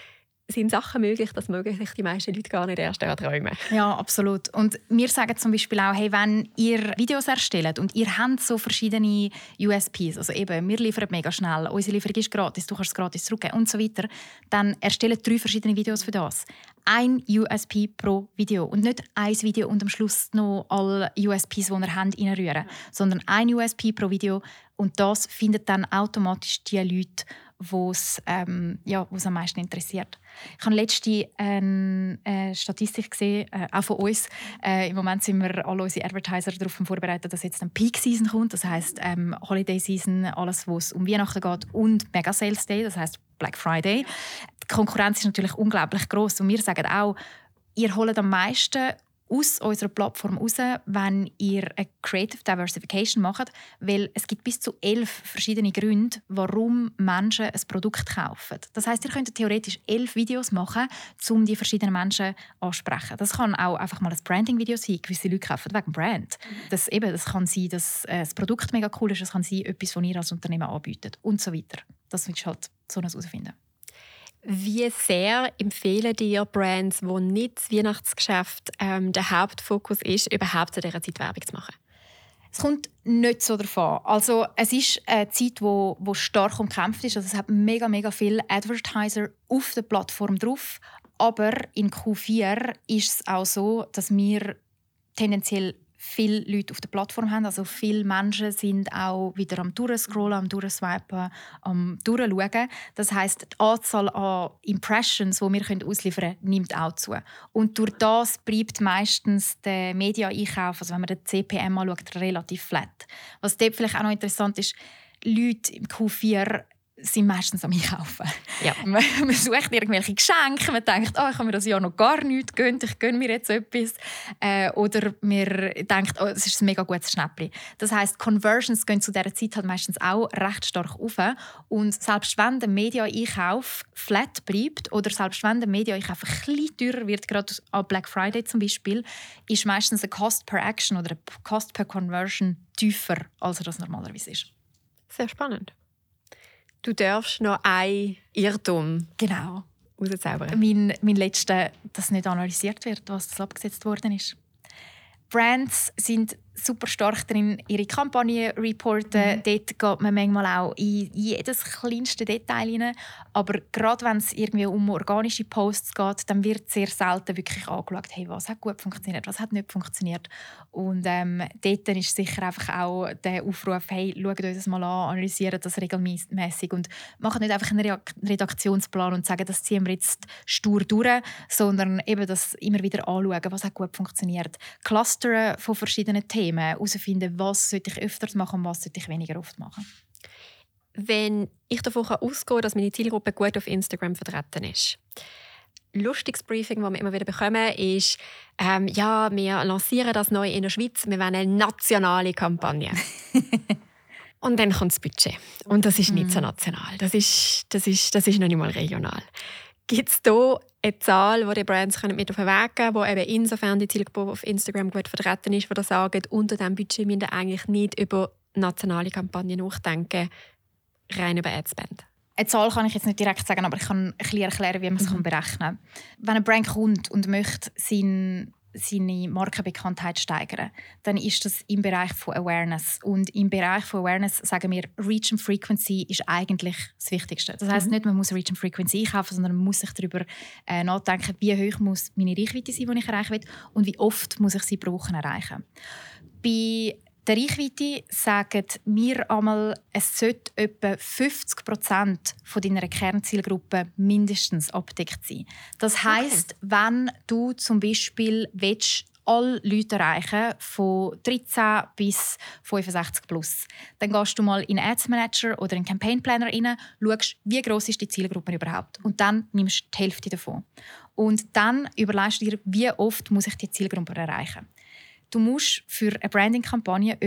B: sind Sachen möglich, dass möglich die meisten Leute gar nicht erst träumen.
A: Ja, absolut. Und wir sagen zum Beispiel auch, hey, wenn ihr Videos erstellt und ihr habt so verschiedene USPs, also eben, wir liefern mega schnell, unsere Lieferung ist gratis, du kannst es gratis zurückgeben und so weiter, dann erstellt drei verschiedene Videos für das. Ein USP pro Video und nicht ein Video und am Schluss noch alle USPs, die ihr habt, reinrühren, sondern ein USP pro Video und das findet dann automatisch die Leute, was ähm, ja, am meisten interessiert. Ich habe letzte eine äh, Statistik gesehen, äh, auch von uns. Äh, Im Moment sind wir alle unsere Advertiser darauf vorbereitet, dass jetzt ein Peak Season kommt. Das heißt ähm, Holiday Season, alles, was um Weihnachten geht und Mega Sales Day, das heißt Black Friday. Die Konkurrenz ist natürlich unglaublich groß und wir sagen auch, ihr holt am meisten aus unserer Plattform raus, wenn ihr eine Creative Diversification macht, weil es gibt bis zu elf verschiedene Gründe, warum Menschen ein Produkt kaufen. Das heißt, ihr könnt theoretisch elf Videos machen, um die verschiedenen Menschen ansprechen. Das kann auch einfach mal ein Branding-Video sein. Gewisse Leute kaufen wegen Brand. Das, eben, das kann sein, dass äh, das Produkt mega cool ist, es kann sein, etwas, was ihr als Unternehmen anbietet und so weiter. Das du halt so herausfinden.
B: Wie sehr empfehlen dir Brands, wo nicht das Weihnachtsgeschäft ähm, der Hauptfokus ist, überhaupt zu dieser Zeit Werbung zu machen?
A: Es kommt nicht so davon. Also es ist eine Zeit, wo, wo stark umkämpft ist. Also es hat mega, mega viele Advertiser auf der Plattform drauf. Aber in Q4 ist es auch so, dass wir tendenziell viele Leute auf der Plattform haben. Also viele Menschen sind auch wieder am Durchscrollen, am Durchswipen, am Durchschauen. Das heißt, die Anzahl an Impressions, die wir ausliefern können, nimmt auch zu. Und durch das bleibt meistens der Media-Einkauf, also wenn man den CPM anschaut, relativ flat. Was dort vielleicht auch noch interessant ist, Leute im Q4 sind meistens am Einkaufen. Ja. Man, man sucht irgendwelche Geschenke, man denkt, oh, ich habe mir das Jahr noch gar nichts gegönnt, ich gönne mir jetzt etwas. Äh, oder man denkt, oh, es ist ein mega gutes Schnäppchen. Das heißt, Conversions gehen zu dieser Zeit halt meistens auch recht stark auf. Und selbst wenn der Media-Einkauf flat bleibt oder selbst wenn der Media-Einkauf ein bisschen teurer wird, gerade an Black Friday zum Beispiel, ist meistens ein Cost per Action oder ein Cost per Conversion tiefer, als er das normalerweise ist.
B: Sehr spannend. Du darfst noch ein Irrtum
A: genau.
B: rauszaubern.
A: Mein, mein letzter, dass nicht analysiert wird, was das abgesetzt worden ist. Brands sind super stark drin, ihre Kampagne reporten. Mhm. Dort geht man manchmal auch in jedes kleinste Detail hinein. Aber gerade wenn es irgendwie um organische Posts geht, dann wird sehr selten wirklich angeschaut, hey, was hat gut funktioniert, was hat nicht funktioniert. Und ähm, dort ist sicher einfach auch der Aufruf, hey, schaut euch das mal an, analysiert das regelmäßig und macht nicht einfach einen Redaktionsplan und sagen, das ziehen wir jetzt stur durch, sondern eben das immer wieder anschauen, was hat gut funktioniert. Clustern von verschiedenen Themen Themen herausfinden, was sollte ich öfters machen und was sollte ich weniger oft machen.
B: Wenn ich davon ausgehen kann, dass meine Zielgruppe gut auf Instagram vertreten ist, lustiges Briefing, das wir immer wieder bekommen, ist, ähm, ja, wir lancieren das neu in der Schweiz, wir wollen eine nationale Kampagne. Und dann kommt das Budget. Und das ist nicht so mhm. national. Das ist, das ist, das ist noch nicht mal regional. Gibt es hier eine Zahl, die die Brands mit auf den Weg geben können, die eben insofern die Zielgruppe auf Instagram gut vertreten ist, die sagen, unter diesem Budget müssen eigentlich nicht über nationale Kampagnen nachdenken, rein über Adspend?
A: Eine Zahl kann ich jetzt nicht direkt sagen, aber ich kann ein erklären, wie man es mhm. berechnen kann. Wenn ein Brand kommt und möchte seinen seine Markenbekanntheit steigern, dann ist das im Bereich von Awareness. Und im Bereich von Awareness sagen wir, Reach and Frequency ist eigentlich das Wichtigste. Das heißt mhm. nicht, man muss Reach and Frequency einkaufen, sondern man muss sich darüber äh, nachdenken, wie hoch muss meine Reichweite sein, die ich erreichen will, und wie oft muss ich sie Woche erreichen. Bei der Reichweite sagen wir einmal, es sollte etwa 50 Prozent deiner Kernzielgruppe mindestens abdeckt sein. Das heißt, okay. wenn du zum Beispiel willst, alle Leute erreichen, von 13 bis 65 plus. Dann gehst du mal in Ads Manager oder in Campaign Planner rein, schaust, wie groß ist die Zielgruppe überhaupt und dann nimmst du die Hälfte davon. Und dann überlegst du dir, wie oft muss ich die Zielgruppe erreichen. Du musst für eine Branding-Kampagne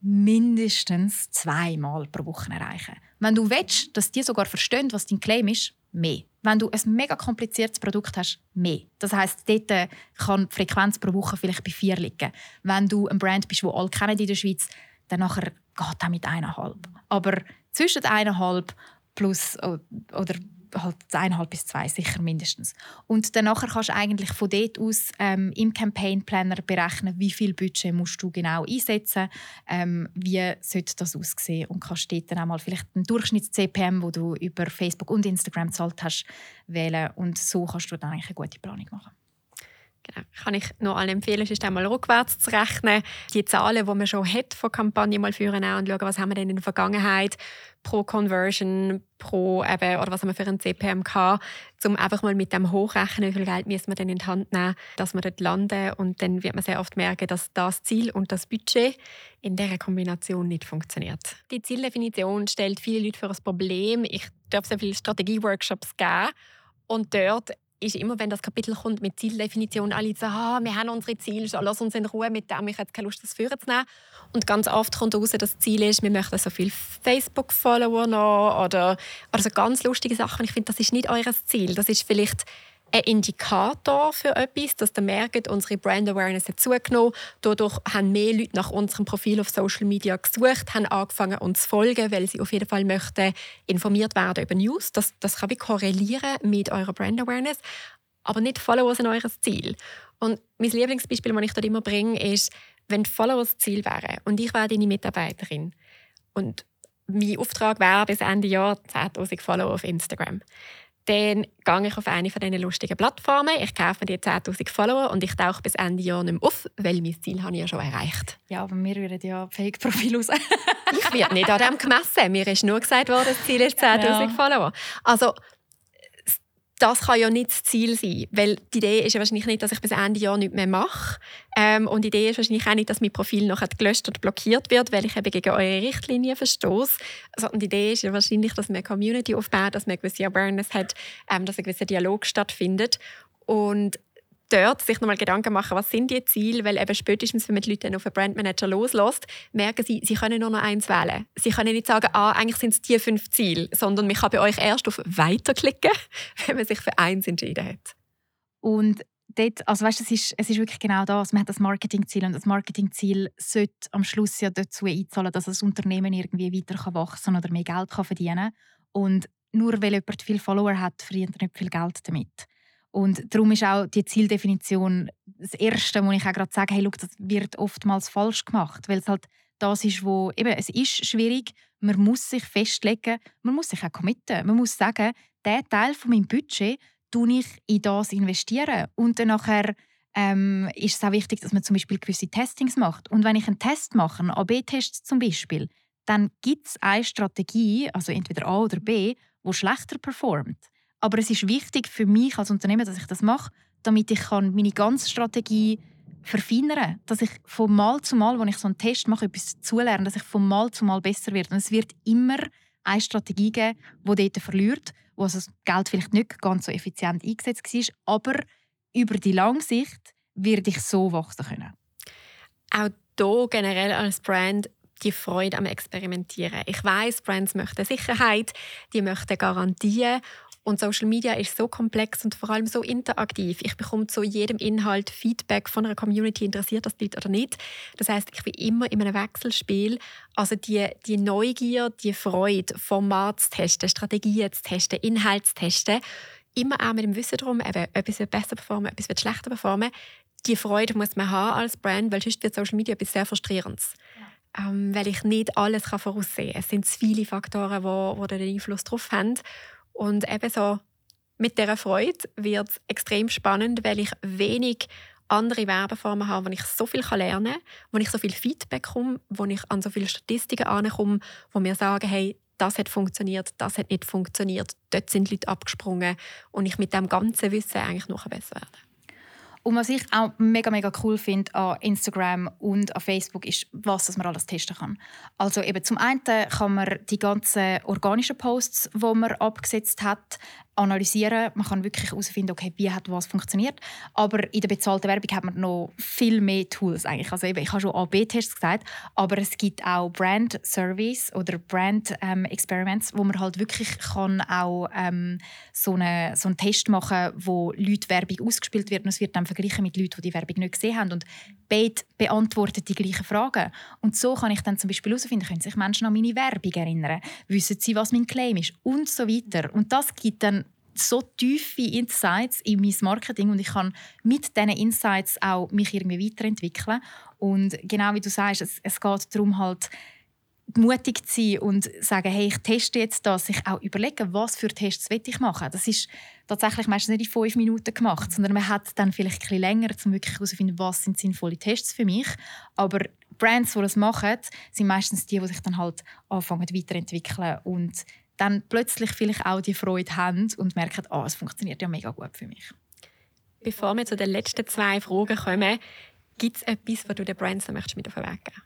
A: mindestens zweimal pro Woche erreichen. Wenn du willst, dass die sogar verstehen, was dein Claim ist, mehr. Wenn du ein mega kompliziertes Produkt hast, mehr. Das heißt, dort äh, kann die Frequenz pro Woche vielleicht bei vier liegen. Wenn du ein Brand bist, wo alle kennen in der Schweiz, dann nachher geht das mit eineinhalb. Aber zwischen eineinhalb plus oder halt eineinhalb bis zwei sicher mindestens. Und dann kannst du eigentlich von dort aus ähm, im Campaign Planner berechnen, wie viel Budget musst du genau einsetzen, ähm, wie sollte das aussehen und kannst dort dann auch mal vielleicht einen Durchschnitts-CPM, wo du über Facebook und Instagram gezahlt hast, wählen und so kannst du dann eigentlich eine gute Planung machen.
B: Genau. Kann ich noch allen empfehlen, ist einmal rückwärts zu rechnen, die Zahlen, die man schon hat von Kampagnen mal führen und schauen, was haben wir denn in der Vergangenheit pro Conversion, pro eben, oder was haben wir für ein CPM gehabt, um einfach mal mit dem hochrechnen, wie viel Geld müssen wir denn in die Hand nehmen, dass wir dort landen und dann wird man sehr oft merken, dass das Ziel und das Budget in dieser Kombination nicht funktioniert. Die Zieldefinition stellt viele Leute vor ein Problem. Ich darf sehr viele Strategie-Workshops geben und dort ist immer, wenn das Kapitel kommt mit Zieldefinition, alle sagen, ah, wir haben unsere Ziele, lass uns in Ruhe mit dem, ich habe keine Lust, das führen zu nehmen. Und ganz oft kommt heraus, dass das Ziel ist, wir möchten so viele Facebook-Follower noch oder, oder ganz lustige Sachen. Ich finde, das ist nicht eures Ziel. Das ist vielleicht ein Indikator für etwas, dass ihr merkt, unsere Brand Awareness hat zugenommen. Dadurch haben mehr Leute nach unserem Profil auf Social Media gesucht, haben angefangen, uns zu folgen, weil sie auf jeden Fall möchten informiert werden über News. Das, das kann wie korrelieren mit eurer Brand Awareness, aber nicht Followers sind eures Ziel. Und mein Lieblingsbeispiel, das ich dort immer bringe, ist, wenn Followers Ziel wären und ich wäre deine Mitarbeiterin und mein Auftrag wäre bis Ende Jahr 10.000 Follower auf Instagram dann gehe ich auf eine von diesen lustigen Plattformen. Ich kaufe mir die 10'000 Follower und ich tauche bis Ende Jahr nicht mehr auf, weil mein Ziel habe ich ja schon erreicht.
A: Ja, aber wir würden ja Fake-Profil raus.
B: ich werde nicht an dem gemessen. Mir ist nur gesagt worden, das Ziel ist 10'000 ja. Follower. Also das kann ja nicht das Ziel sein, weil die Idee ist ja wahrscheinlich nicht, dass ich bis Ende Jahr nichts mehr mache. Ähm, und die Idee ist wahrscheinlich auch nicht, dass mein Profil nachher gelöscht oder blockiert wird, weil ich eben gegen eure Richtlinien verstoße. Sondern die Idee ist ja wahrscheinlich, dass man eine Community aufbaut, dass man eine gewisse Awareness hat, ähm, dass ein gewisser Dialog stattfindet. Und dort sich nochmal Gedanken machen, was sind die Ziele, weil eben spätestens, wenn man die Leute auf einen Brandmanager loslässt, merken sie, sie können nur noch eins wählen. Sie können nicht sagen, ah, eigentlich sind es die fünf Ziele, sondern man kann bei euch erst auf Weiter klicken, wenn man sich für eins entschieden hat.
A: Und dort, also weißt, es, ist, es ist wirklich genau das. Man hat das Marketingziel und das Marketingziel sollte am Schluss ja dazu einzahlen, dass das Unternehmen irgendwie weiter wachsen oder mehr Geld kann verdienen kann. Und nur weil jemand viele Follower hat, verdient er nicht viel Geld damit. Und darum ist auch die Zieldefinition das Erste, wo ich auch gerade sage, hey, look, das wird oftmals falsch gemacht, weil es halt das ist, wo eben, es ist schwierig, man muss sich festlegen, man muss sich auch committen, man muss sagen, der Teil von meinem Budget tue ich in das investieren und dann nachher ähm, ist es auch wichtig, dass man zum Beispiel gewisse Testings macht. Und wenn ich einen Test mache, einen AB-Test zum Beispiel, dann gibt es eine Strategie, also entweder A oder B, die schlechter performt. Aber es ist wichtig für mich als Unternehmer, dass ich das mache, damit ich meine ganze Strategie verfeinern kann. Dass ich von Mal zu Mal, wenn ich so einen Test mache, etwas zulerne, dass ich von Mal zu Mal besser werde. Und es wird immer eine Strategie geben, die dort verliert, wo also das Geld vielleicht nicht ganz so effizient eingesetzt war, aber über die lange Sicht werde ich so wachsen können.
B: Auch hier generell als Brand die Freude am Experimentieren. Ich weiß, Brands möchten Sicherheit, die möchten Garantien und Social Media ist so komplex und vor allem so interaktiv. Ich bekomme zu jedem Inhalt Feedback von einer Community, interessiert das Bild oder nicht. Das heißt, ich bin immer in einem Wechselspiel. Also die, die Neugier, die Freude, Format zu testen, Strategien zu testen, Inhalte zu testen, immer auch mit dem Wissen darum, eben, etwas wird besser performen, etwas wird schlechter performen. Die Freude muss man haben als Brand, weil sonst wird Social Media etwas sehr Frustrierendes. Ja. Ähm, weil ich nicht alles kann voraussehen kann. Es sind zu viele Faktoren, die, die den Einfluss darauf haben. Und eben so mit dieser Freude wird es extrem spannend, weil ich wenig andere Werbeformen habe, wo ich so viel lernen kann, wo ich so viel Feedback bekomme, wo ich an so viele Statistiken ankomme, wo mir sagen, hey, das hat funktioniert, das hat nicht funktioniert, dort sind Leute abgesprungen und ich mit dem ganzen Wissen eigentlich noch besser werde.
A: Und was ich auch mega, mega cool finde an Instagram und an Facebook, ist, was man alles testen kann. Also eben zum einen kann man die ganzen organischen Posts, die man abgesetzt hat, analysieren. Man kann wirklich herausfinden, okay, wie hat was funktioniert. Aber in der bezahlten Werbung hat man noch viel mehr Tools eigentlich. Also eben, ich habe schon A/B-Tests gesagt, aber es gibt auch Brand Surveys oder Brand ähm, Experiments, wo man halt wirklich kann auch ähm, so, eine, so einen Test machen, wo Leute Werbung ausgespielt wird und es wird dann verglichen mit Leuten, die die Werbung nicht gesehen haben und beide beantworten die gleichen Fragen. Und so kann ich dann zum Beispiel herausfinden, können sich Menschen an meine Werbung erinnern, wissen sie, was mein Claim ist und so weiter. Und das gibt dann so tiefe Insights in mein Marketing und ich kann mit diesen Insights auch mich irgendwie weiterentwickeln. Und genau wie du sagst, es, es geht darum halt, mutig zu sein und sagen, hey, ich teste jetzt das, sich auch überlegen, was für Tests will ich machen. Das ist tatsächlich meistens nicht in fünf Minuten gemacht, sondern man hat dann vielleicht ein bisschen länger, um wirklich herauszufinden, was sind sinnvolle Tests für mich. Aber Brands, die das machen, sind meistens die, die sich dann halt anfangen weiterentwickeln und dann plötzlich vielleicht auch die Freude haben und merken, oh, es funktioniert ja mega gut für mich.
B: Bevor wir zu den letzten zwei Fragen kommen, gibt es etwas, was du den Brands mit auf den Weg geben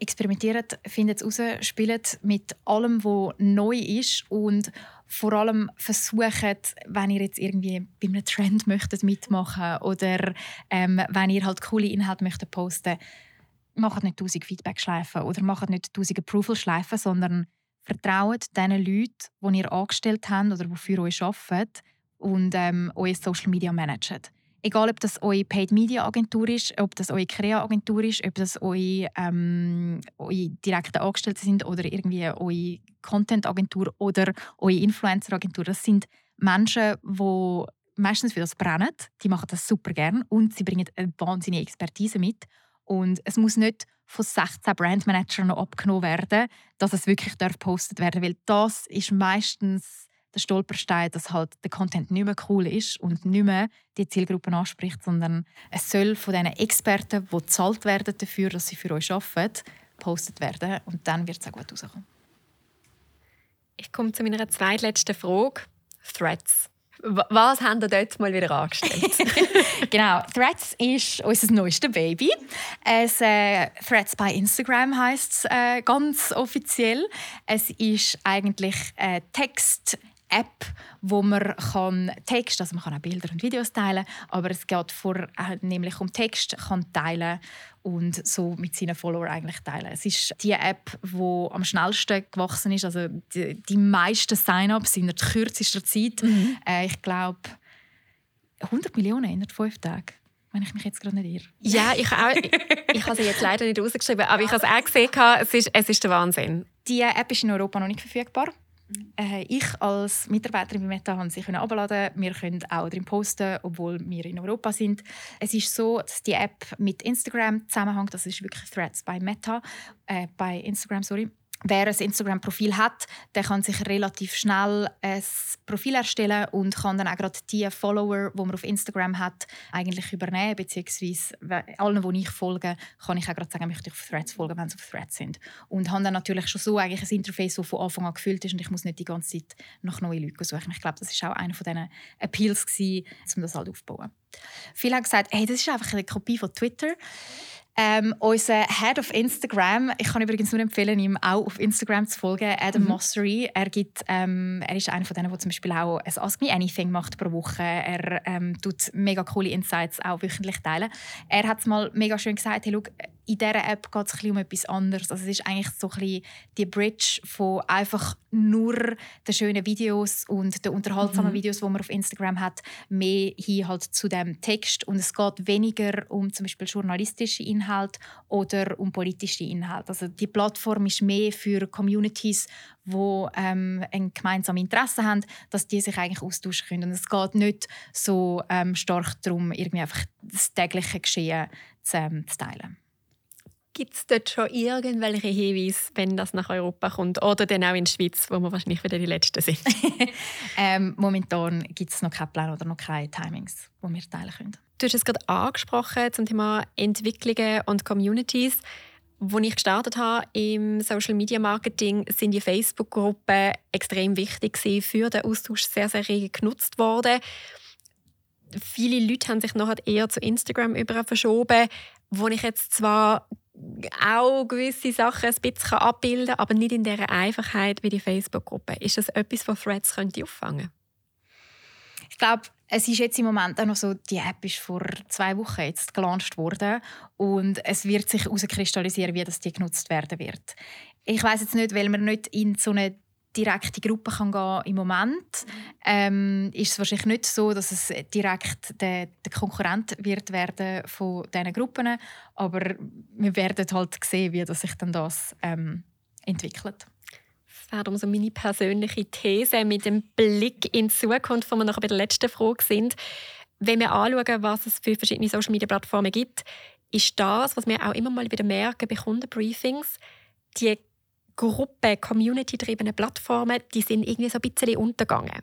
A: experimentiert, findet es raus, spielt mit allem, was neu ist und vor allem versucht, wenn ihr jetzt irgendwie bei einem Trend möchtet mitmachen oder ähm, wenn ihr halt coole Inhalte möchtet posten, macht nicht tausend Feedback-Schleifen oder macht nicht tausend Approval-Schleifen, sondern vertraut den Leuten, die ihr angestellt habt oder die für euch arbeiten und ähm, euer Social Media managen. Egal, ob das eure Paid Media Agentur ist, ob das eure Crea Agentur ist, ob das eure, ähm, eure direkten Angestellten sind oder irgendwie eure Content Agentur oder eure Influencer Agentur. Das sind Menschen, die meistens für das brennen. Die machen das super gern und sie bringen eine wahnsinnige Expertise mit. Und es muss nicht von 16 Brandmanagern abgenommen werden, dass es wirklich gepostet werden darf. Weil das ist meistens der Stolperstein, dass halt der Content nicht mehr cool ist und nicht mehr die Zielgruppen anspricht, sondern es soll von diesen Experten, die bezahlt werden dafür, dass sie für euch arbeiten, gepostet werden und dann wird es auch gut rauskommen.
B: Ich komme zu meiner zweitletzten Frage. Threads. Was haben ihr dort mal wieder angestellt?
A: genau, Threads ist unser neuestes Baby. Es, äh, Threads bei Instagram heißt es äh, ganz offiziell. Es ist eigentlich äh, Text App, wo man kann Text, also man kann auch Bilder und Videos teilen, aber es geht vor, äh, um Text, kann teilen und so mit seinen Followern eigentlich teilen. Es ist die App, die am schnellsten gewachsen ist, also die, die meisten Sign-ups in der kürzesten Zeit. Mhm. Äh, ich glaube 100 Millionen in fünf Tagen wenn ich mich jetzt gerade nicht irre.
B: Ja, ich, auch, ich, ich habe sie jetzt leider nicht rausgeschrieben, aber ich habe es auch gesehen, es ist, es ist der Wahnsinn.
A: Die App ist in Europa noch nicht verfügbar. Äh, ich als Mitarbeiterin bei Meta konnte sie abladen. Wir können auch drin posten, obwohl wir in Europa sind. Es ist so, dass die App mit Instagram zusammenhängt. Das ist wirklich Threads bei Meta, äh, bei Instagram, sorry. Wer ein Instagram-Profil hat, der kann sich relativ schnell ein Profil erstellen und kann dann auch gerade die Follower, die man auf Instagram hat, eigentlich übernehmen. Beziehungsweise allen, die ich folge, kann ich auch gerade sagen, möchte ich auf Threads folgen, wenn sie auf Threads sind. Und habe dann natürlich schon so eigentlich ein Interface, das von Anfang an gefüllt ist und ich muss nicht die ganze Zeit nach neuen Leuten suchen. Ich glaube, das war auch einer von diesen Appeals gewesen, um das halt aufzubauen. Viele haben gesagt, hey, das ist einfach eine Kopie von Twitter. Ähm, unser Head of Instagram, ich kann übrigens nur empfehlen, ihm auch auf Instagram zu folgen, Adam mhm. Mossery. Er, gibt, ähm, er ist einer von denen, der zum Beispiel auch ein Ask Me Anything macht pro Woche. Er ähm, tut mega coole Insights auch wöchentlich teilen. Er hat es mal mega schön gesagt, hey, schau, in dieser App geht es um etwas anderes. Also es ist eigentlich so ein die Bridge von einfach nur den schönen Videos und den unterhaltsamen mhm. Videos, die man auf Instagram hat, mehr hin halt zu dem Text. Und es geht weniger um zum Beispiel journalistische Inhalte oder um politische Inhalte. Also die Plattform ist mehr für Communities, die ähm, ein gemeinsames Interesse haben, dass die sich eigentlich austauschen können. Und es geht nicht so ähm, stark darum, irgendwie einfach das tägliche Geschehen zu, ähm, zu teilen.
B: Gibt es dort schon irgendwelche Hinweise, wenn das nach Europa kommt? Oder dann auch in der Schweiz, wo wir wahrscheinlich wieder die Letzten sind?
A: ähm, momentan gibt es noch keinen Plan oder noch keine Timings, die wir teilen können.
B: Du hast es gerade angesprochen zum Thema Entwicklungen und Communities. Als ich gestartet habe im Social Media Marketing, sind die Facebook-Gruppen extrem wichtig für den Austausch sehr, sehr rege genutzt worden. Viele Leute haben sich nachher eher zu Instagram über verschoben, wo ich jetzt zwar auch gewisse Sachen ein bisschen abbilden aber nicht in dieser Einfachheit wie die Facebook-Gruppe. Ist das etwas, was Threads könnte auffangen
A: Ich glaube, es ist jetzt im Moment auch noch so, die App ist vor zwei Wochen jetzt gelauncht worden und es wird sich herauskristallisieren, wie das die genutzt werden wird. Ich weiß jetzt nicht, weil wir nicht in so eine direkte Gruppe kann gehen im Moment ähm, ist es wahrscheinlich nicht so, dass es direkt der, der Konkurrent wird werden von diesen Gruppen, aber wir werden halt sehen, wie das sich dann das ähm, entwickelt.
B: Das wäre so meine persönliche These mit dem Blick in die Zukunft, wo wir noch bei der letzten Frage sind. Wenn wir anschauen, was es für verschiedene Social Media Plattformen gibt, ist das, was wir auch immer mal wieder merken bei Kundenbriefings, die Gruppen, community-getriebene Plattformen, die sind irgendwie so ein bisschen untergegangen.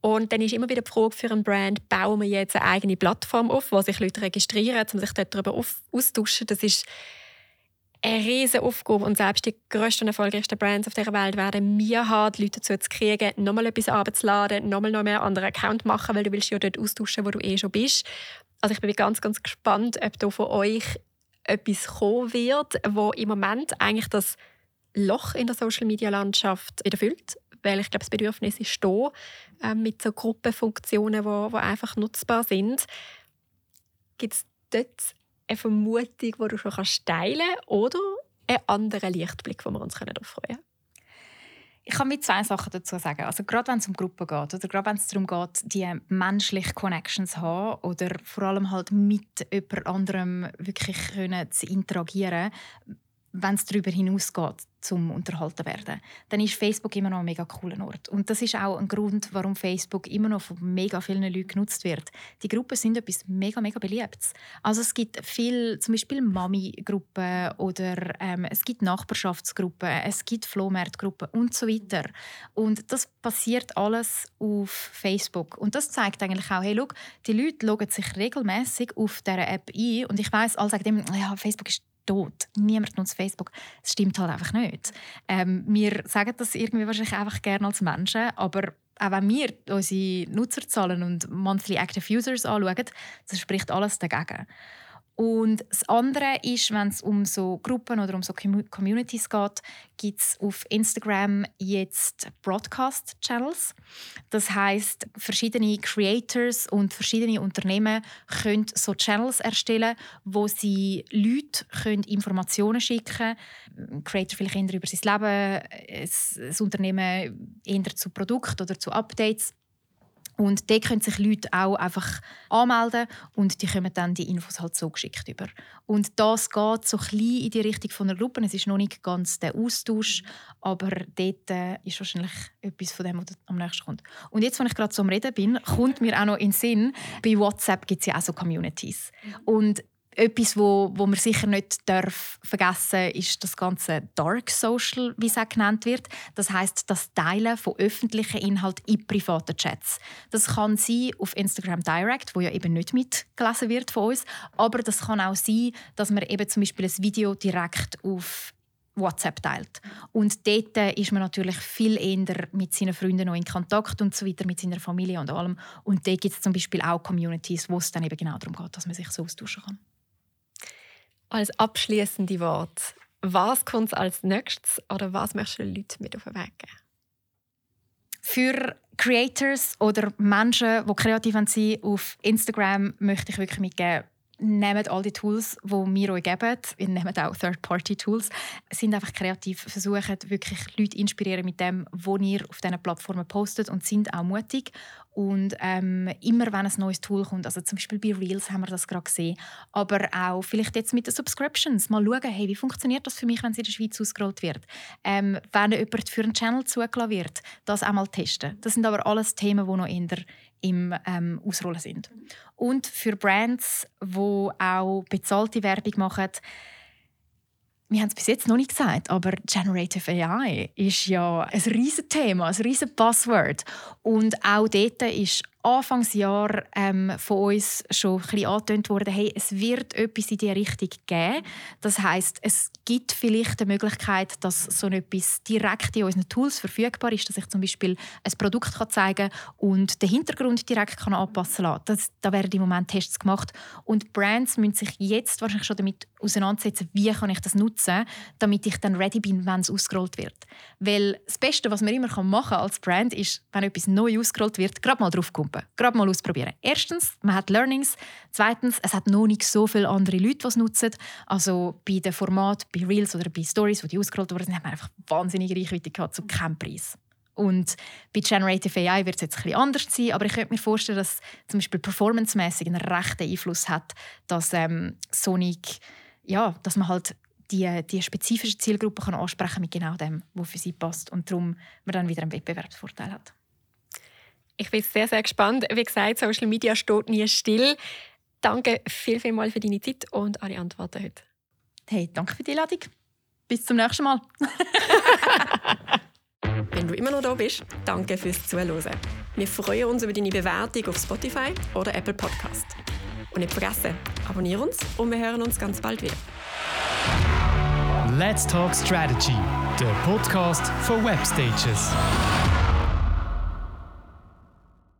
B: Und dann ist immer wieder die Frage für einen Brand, bauen wir jetzt eine eigene Plattform auf, wo sich Leute registrieren, um sich dort darüber austauschen. Das ist eine riesige Aufgabe und selbst die grössten und erfolgreichsten Brands auf dieser Welt werden mir haben, die Leute dazu zu kriegen, nochmal etwas abzuladen, nochmal noch mehr anderen Account machen, weil du willst ja dort austauschen, wo du eh schon bist. Also ich bin ganz, ganz gespannt, ob da von euch etwas kommen wird, wo im Moment eigentlich das Loch in der Social-Media-Landschaft wieder füllt. Weil ich glaube, das Bedürfnis ist da, äh, mit so Gruppenfunktionen, die, die einfach nutzbar sind. Gibt es dort eine Vermutung, die du schon teilen kannst oder einen anderen Lichtblick, wo wir uns darauf freuen können?
A: Ich kann mit zwei Sachen dazu sagen. Also gerade wenn es um Gruppen geht oder gerade wenn es darum geht, die menschliche Connections zu haben oder vor allem halt mit jemand anderem wirklich können zu interagieren, wenn es darüber hinausgeht, zum unterhalten werden, dann ist Facebook immer noch ein mega cooler Ort. Und das ist auch ein Grund, warum Facebook immer noch von mega vielen Leuten genutzt wird. Die Gruppen sind etwas mega, mega beliebtes. Also es gibt viel, zum Beispiel Mami-Gruppen oder ähm, es gibt Nachbarschaftsgruppen, es gibt Flohmarktgruppen und so weiter. Und das passiert alles auf Facebook. Und das zeigt eigentlich auch, hey, look, die Leute loggen sich regelmäßig auf dieser App ein und ich weiß, alle sagen immer, ja, Facebook ist tot. Niemand nutzt Facebook. Das stimmt halt einfach nicht. Ähm, wir sagen das irgendwie wahrscheinlich einfach gerne als Menschen, aber auch wenn wir unsere Nutzerzahlen und Monthly Active Users anschauen, das spricht alles dagegen. Und das andere ist, wenn es um so Gruppen oder um so Communities geht, gibt es auf Instagram jetzt Broadcast-Channels. Das heißt, verschiedene Creators und verschiedene Unternehmen können so Channels erstellen, wo sie Leute können Informationen schicken können. Creator vielleicht eher über sein Leben, ein Unternehmen eher zu Produkten oder zu Updates Und dort können sich Leute auch einfach anmelden und die kommen dann die Infos halt so geschickt über. Und das geht so klein in die Richtung von der Gruppe. Es ist noch nicht ganz der Austausch, aber dort äh, ist wahrscheinlich etwas von dem, was am nächsten kommt. Und jetzt, wenn ich gerade so am Reden bin, kommt mir auch noch in den Sinn, bei WhatsApp gibt es ja auch so Communities. Und etwas, wo, wo man sicher nicht darf vergessen ist das ganze Dark Social, wie es auch genannt wird. Das heißt, das Teilen von öffentlichen Inhalten in privaten Chats. Das kann sein auf Instagram Direct, wo ja eben nicht mitgelesen wird von uns, aber das kann auch sein, dass man eben zum Beispiel ein Video direkt auf WhatsApp teilt. Und dort ist man natürlich viel eher mit seinen Freunden noch in Kontakt und so weiter, mit seiner Familie und allem. Und dort gibt es zum Beispiel auch Communities, wo es dann eben genau darum geht, dass man sich so austauschen kann.
B: Als abschließende Wort, was kommt als nächstes oder was möchtest du den Leuten mit auf den Weg geben?
A: Für Creators oder Menschen, die kreativ sind auf Instagram, möchte ich wirklich mitgeben, nehmt all die Tools, die wir euch geben, wir nehmen auch Third-Party-Tools, sind einfach kreativ, versuchen wirklich Leute inspirieren mit dem, was ihr auf diesen Plattformen postet und sind auch mutig. Und ähm, immer, wenn ein neues Tool kommt, also zum Beispiel bei Reels haben wir das gerade gesehen, aber auch vielleicht jetzt mit den Subscriptions, mal schauen, hey, wie funktioniert das für mich, wenn es in der Schweiz ausgerollt wird? Ähm, wenn jemand für einen Channel zugelassen wird, das auch mal testen. Das sind aber alles Themen, die noch in der im ähm, Ausrollen sind. Und für Brands, die auch bezahlte Werbung machen, wir haben es bis jetzt noch nicht gesagt, aber Generative AI ist ja ein riesiges Thema, ein riesiges Buzzword. Und auch dort ist Anfangsjahr ähm, von uns schon ein bisschen angetönt worden, hey, es wird etwas in diese Richtung geben. Das heißt, es gibt vielleicht die Möglichkeit, dass so etwas direkt in unseren Tools verfügbar ist, dass ich zum Beispiel ein Produkt kann zeigen und den Hintergrund direkt kann anpassen kann. Da werden im Moment Tests gemacht und Brands müssen sich jetzt wahrscheinlich schon damit auseinandersetzen, wie kann ich das nutzen, damit ich dann ready bin, wenn es ausgerollt wird. Weil das Beste, was man immer machen kann als Brand, ist, wenn etwas neu ausgerollt wird, gerade mal drauf kommen Gruppe. Gerade mal ausprobieren. Erstens, man hat Learnings. Zweitens, es hat noch nicht so viele andere Leute, die es nutzen. Also bei dem Format, bei Reels oder bei Stories, die ausgerollt wurden, hat man einfach wahnsinnige Reichweite gehabt zu keinem Preis. Und bei Generative AI wird es jetzt bisschen anders sein, aber ich könnte mir vorstellen, dass zum Beispiel performancemäßig einen rechten Einfluss hat, dass ähm, Sonic, ja, dass man halt die, die spezifische Zielgruppe kann ansprechen mit genau dem, was für sie passt und darum man dann wieder einen Wettbewerbsvorteil hat.
B: Ich bin sehr, sehr gespannt. Wie gesagt, Social Media steht nie still. Danke viel, viel mal für deine Zeit und alle Antworten heute.
A: Hey, danke für die Einladung. Bis zum nächsten Mal.
B: Wenn du immer noch da bist, danke fürs Zuhören. Wir freuen uns über deine Bewertung auf Spotify oder Apple Podcast. Und nicht vergessen, abonniere uns und wir hören uns ganz bald wieder.
C: Let's Talk Strategy, der Podcast für Webstages.